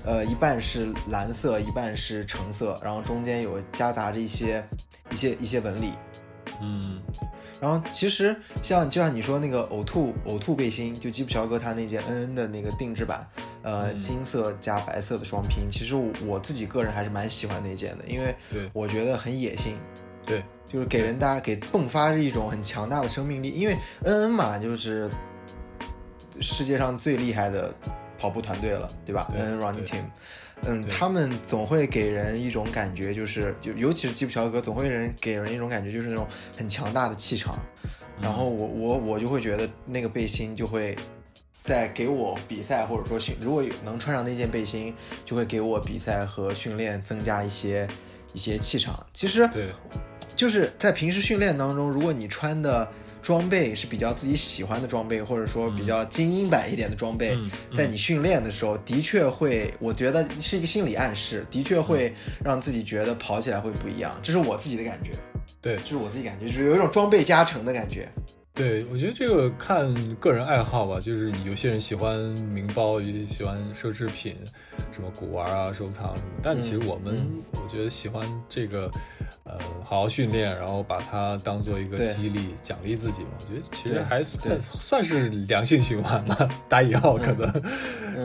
呃，一半是蓝色，一半是橙色，然后中间有夹杂着一些一些一些纹理。嗯，然后其实像就像你说那个呕吐呕吐背心，就吉普乔格他那件 N N 的那个定制版，呃，金色加白色的双拼，其实我自己个人还是蛮喜欢那件的，因为我觉得很野性。对，就是给人大家给迸发着一种很强大的生命力，因为 N N 嘛，就是世界上最厉害的跑步团队了，对吧？N N Running Team，嗯，他们总会给人一种感觉，就是就尤其是基普乔格，总会人给人一种感觉，就是那种很强大的气场。然后我我我就会觉得那个背心就会在给我比赛或者说训，如果能穿上那件背心，就会给我比赛和训练增加一些一些气场。其实对。就是在平时训练当中，如果你穿的装备是比较自己喜欢的装备，或者说比较精英版一点的装备，在你训练的时候，的确会，我觉得是一个心理暗示，的确会让自己觉得跑起来会不一样。这是我自己的感觉，对，这是我自己感觉，就是有一种装备加成的感觉。对，我觉得这个看个人爱好吧，就是有些人喜欢名包，有些喜欢奢侈品，什么古玩啊、收藏。但其实我们，我觉得喜欢这个，呃，好好训练，然后把它当做一个激励、奖励自己嘛。我觉得其实还算算是良性循环吧，打引号可能。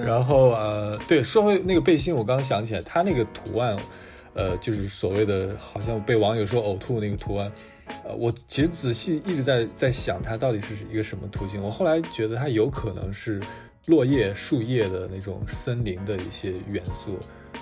然后呃，对，说回那个背心，我刚刚想起来，它那个图案，呃，就是所谓的，好像被网友说呕吐那个图案。呃，我其实仔细一直在在想它到底是一个什么图形。我后来觉得它有可能是落叶、树叶的那种森林的一些元素，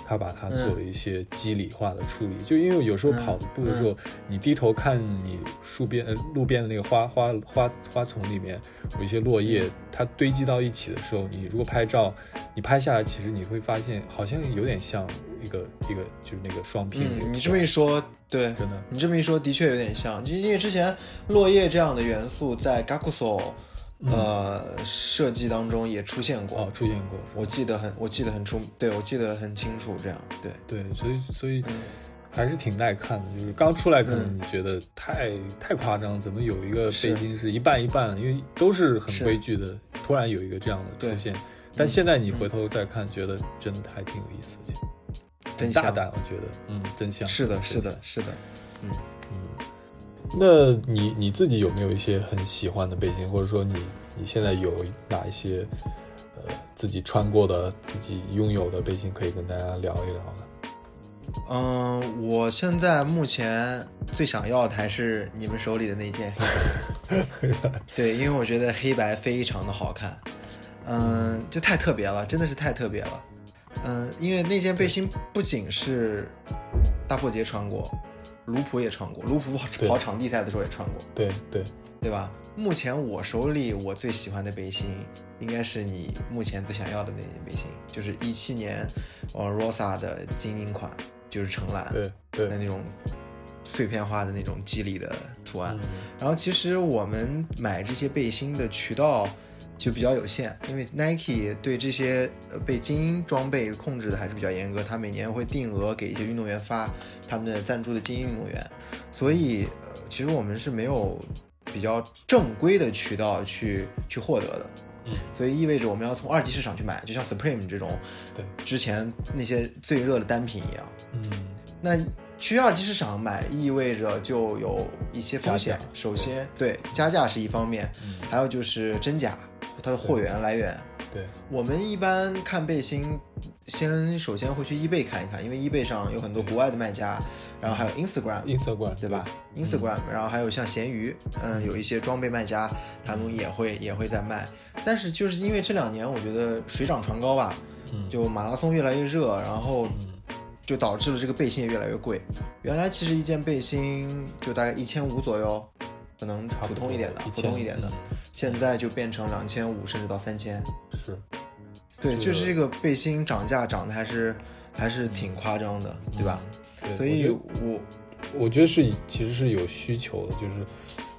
它把它做了一些肌理化的处理。就因为有时候跑步的时候，你低头看你树边、呃路边的那个花花花花丛里面有一些落叶，它堆积到一起的时候，你如果拍照，你拍下来，其实你会发现好像有点像一个一个就是那个双拼。你这么一说。对，真的，你这么一说，的确有点像，就因为之前落叶这样的元素在 Gakuso 呃设计当中也出现过，哦，出现过，我记得很，我记得很出，对我记得很清楚，这样，对。对，所以所以还是挺耐看的，就是刚出来可能你觉得太太夸张，怎么有一个背心是一半一半，因为都是很规矩的，突然有一个这样的出现，但现在你回头再看，觉得真的还挺有意思，真大胆，我觉得，嗯，真香，是的，是的，是的，嗯。嗯。那你你自己有没有一些很喜欢的背心，或者说你你现在有哪一些呃自己穿过的、自己拥有的背心可以跟大家聊一聊呢？嗯，我现在目前最想要的还是你们手里的那件黑白，对，因为我觉得黑白非常的好看，嗯，就太特别了，真的是太特别了，嗯，因为那件背心不仅是大破节穿过。卢普也穿过，卢普跑跑场地赛的时候也穿过，对对对吧？目前我手里我最喜欢的背心，应该是你目前最想要的那件背心，就是一七年，呃，Rosa 的精英款，就是橙蓝，对对的那种碎片化的那种肌理的图案。然后其实我们买这些背心的渠道。就比较有限，因为 Nike 对这些呃被精英装备控制的还是比较严格，他每年会定额给一些运动员发他们的赞助的精英运动员，所以呃其实我们是没有比较正规的渠道去去获得的，嗯。所以意味着我们要从二级市场去买，就像 Supreme 这种，对。之前那些最热的单品一样，嗯，那去二级市场买意味着就有一些风险，首先对加价是一方面，还有就是真假。它的货源来源，对我们一般看背心，先首先会去 eBay 看一看，因为 eBay 上有很多国外的卖家，然后还有 Instagram，Instagram 对吧？Instagram，然后还有像闲鱼，嗯，有一些装备卖家，他们也会也会在卖。但是就是因为这两年我觉得水涨船高吧，就马拉松越来越热，然后就导致了这个背心也越来越贵。原来其实一件背心就大概一千五左右。可能普通一点的，普通一点的，现在就变成两千五，甚至到三千。是，对，就是这个背心涨价涨的还是还是挺夸张的，对吧？所以我我觉得是其实是有需求的，就是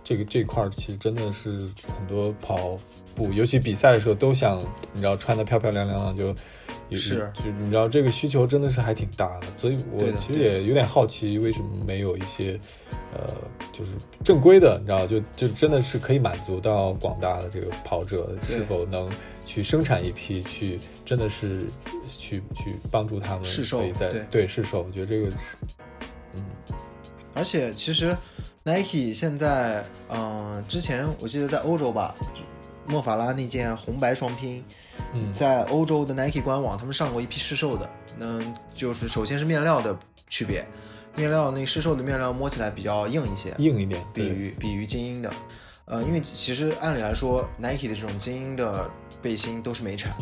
这个这块其实真的是很多跑步，尤其比赛的时候都想，你知道穿的漂漂亮亮的就。是，就你知道这个需求真的是还挺大的，所以我其实也有点好奇，为什么没有一些，呃，就是正规的，你知道，就就真的是可以满足到广大的这个跑者，是否能去生产一批，去真的是去去帮助他们试售，在对试售，我觉得这个是，嗯，而且其实 Nike 现在，嗯，之前我记得在欧洲吧，莫法拉那件红白双拼。嗯在欧洲的 Nike 官网，他们上过一批试售的，嗯，就是首先是面料的区别，面料那试售的面料摸起来比较硬一些，硬一点，比于比于精英的，呃，因为其实按理来说，Nike 的这种精英的背心都是美产，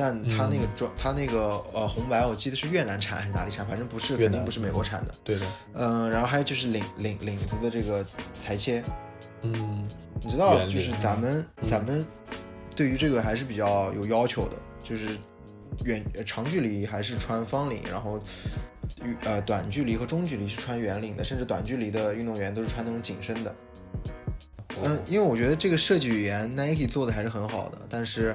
但它那个装，它那个呃红白，我记得是越南产还是哪里产，反正不是，肯定不是美国产的，对的，嗯，然后还有就是领领领子的这个裁切，嗯，你知道，就是咱们咱们。对于这个还是比较有要求的，就是远长距离还是穿方领，然后呃短距离和中距离是穿圆领的，甚至短距离的运动员都是穿那种紧身的。嗯，因为我觉得这个设计语言 Nike 做的还是很好的，但是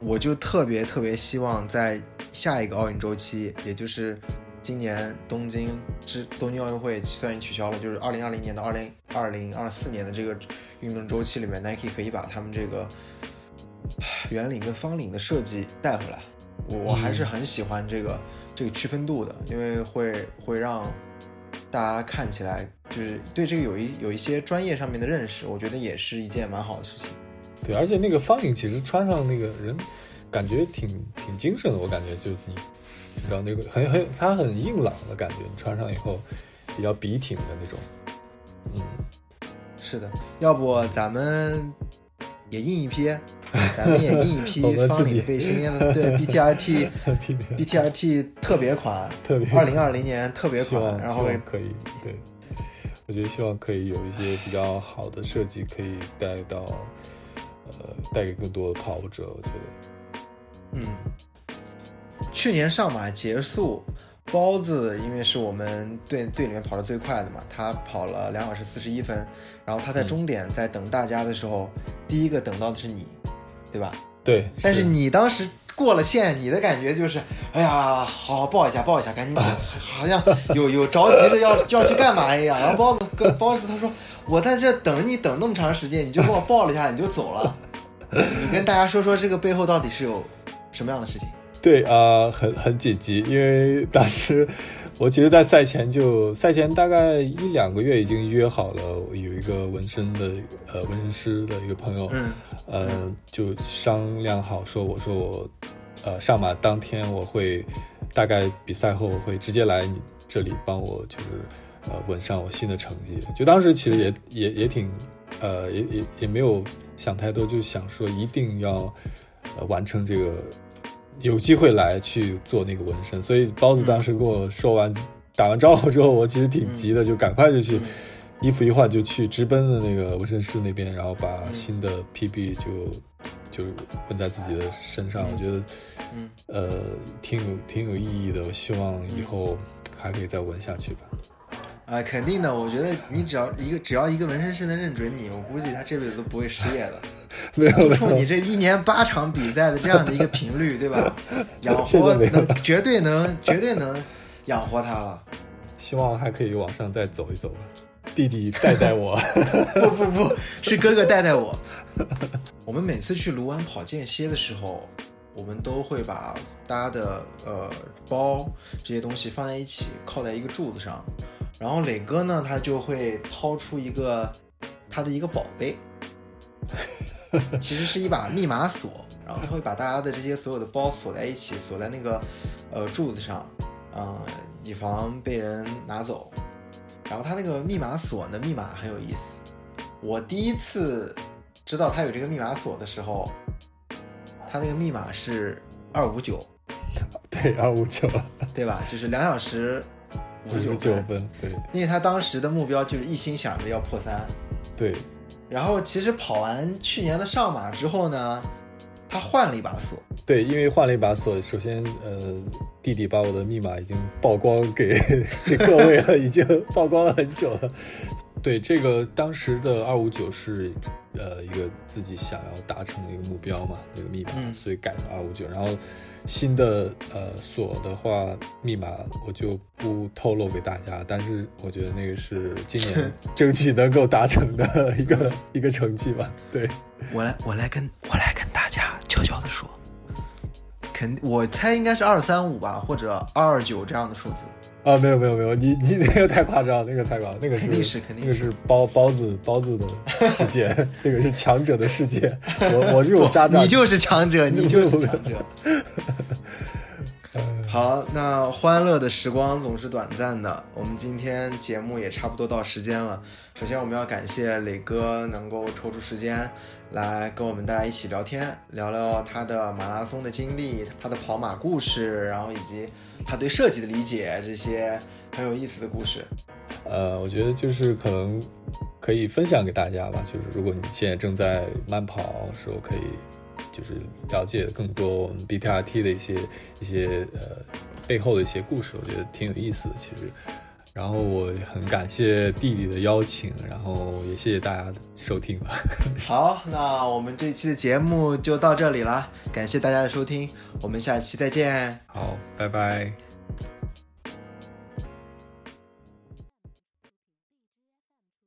我就特别特别希望在下一个奥运周期，也就是今年东京之东京奥运会虽然取消了，就是二零二零年到二零二零二四年的这个运动周期里面，Nike 可以把他们这个。圆领跟方领的设计带回来，我我还是很喜欢这个这个区分度的，因为会会让大家看起来就是对这个有一有一些专业上面的认识，我觉得也是一件蛮好的事情。对，而且那个方领其实穿上那个人感觉挺挺精神的，我感觉就你你知道那个很很它很硬朗的感觉，你穿上以后比较笔挺的那种。嗯，是的，要不咱们也印一批。咱们也印一批 方领背心，对 B T R T B T R T 特别款，特别二零二零年特别款，然后可以，对，我觉得希望可以有一些比较好的设计，可以带到，呃，带给更多的跑者。我觉得，嗯，去年上马结束，包子因为是我们队队里面跑得最快的嘛，他跑了两小时四十一分，然后他在终点在等大家的时候，第一个等到的是你，对吧？对。但是你当时过了线，你的感觉就是，哎呀，好抱一下，抱一下，赶紧，好像有有着急着要要去干嘛一样。然后包子跟包子他说，我在这等你等那么长时间，你就给我抱了一下，你就走了。你跟大家说说这个背后到底是有什么样的事情？对啊，很很紧急，因为当时我其实，在赛前就赛前大概一两个月已经约好了，有一个纹身的呃纹身师的一个朋友，嗯，呃，就商量好说，我说我呃上马当天我会大概比赛后我会直接来你这里帮我就是呃纹上我新的成绩。就当时其实也也也挺呃也也也没有想太多，就想说一定要呃完成这个。有机会来去做那个纹身，所以包子当时跟我说完打完招呼之后，我其实挺急的，就赶快就去衣服一换就去直奔的那个纹身师那边，然后把新的 PB 就就纹在自己的身上。我觉得，嗯，呃，挺有挺有意义的。我希望以后还可以再纹下去吧。啊，肯定的。我觉得你只要一个只要一个纹身师能认准你，我估计他这辈子都不会失业的。没有，冲你这一年八场比赛的这样的一个频率，对吧？养活能绝对能绝对能养活他了。希望还可以往上再走一走吧，弟弟带带我。不不不是哥哥带带我。我们每次去卢湾跑间歇的时候，我们都会把大家的呃包这些东西放在一起，靠在一个柱子上。然后磊哥呢，他就会掏出一个他的一个宝贝。其实是一把密码锁，然后他会把大家的这些所有的包锁在一起，锁在那个呃柱子上，嗯，以防被人拿走。然后他那个密码锁呢密码很有意思。我第一次知道他有这个密码锁的时候，他那个密码是二五九，对，二五九，对吧？就是两小时五十九分，对。因为他当时的目标就是一心想着要破三，对。然后其实跑完去年的上马之后呢，他换了一把锁。对，因为换了一把锁，首先呃，弟弟把我的密码已经曝光给 给各位了，已经曝光了很久了。对，这个当时的二五九是呃一个自己想要达成的一个目标嘛，那个密码，所以改成二五九。然后。新的呃锁的话，密码我就不透露给大家，但是我觉得那个是今年 争取能够达成的一个一个成绩吧。对我来，我来跟我来跟大家悄悄的说，肯我猜应该是二三五吧，或者二二九这样的数字。啊，没有没有没有，你你那个太夸张，那个太夸张，那个肯定是肯定，那个是包包子包子的世界，那个是强者的世界。我我这种渣渣，你就是强者，你就是强者。好，那欢乐的时光总是短暂的，我们今天节目也差不多到时间了。首先，我们要感谢磊哥能够抽出时间来跟我们大家一起聊天，聊聊他的马拉松的经历，他的跑马故事，然后以及他对设计的理解，这些很有意思的故事。呃，我觉得就是可能可以分享给大家吧，就是如果你现在正在慢跑的时候，可以。就是了解更多我们 BTRT 的一些一些呃背后的一些故事，我觉得挺有意思的。其实，然后我很感谢弟弟的邀请，然后也谢谢大家的收听吧。好，那我们这期的节目就到这里了，感谢大家的收听，我们下期再见。好，拜拜。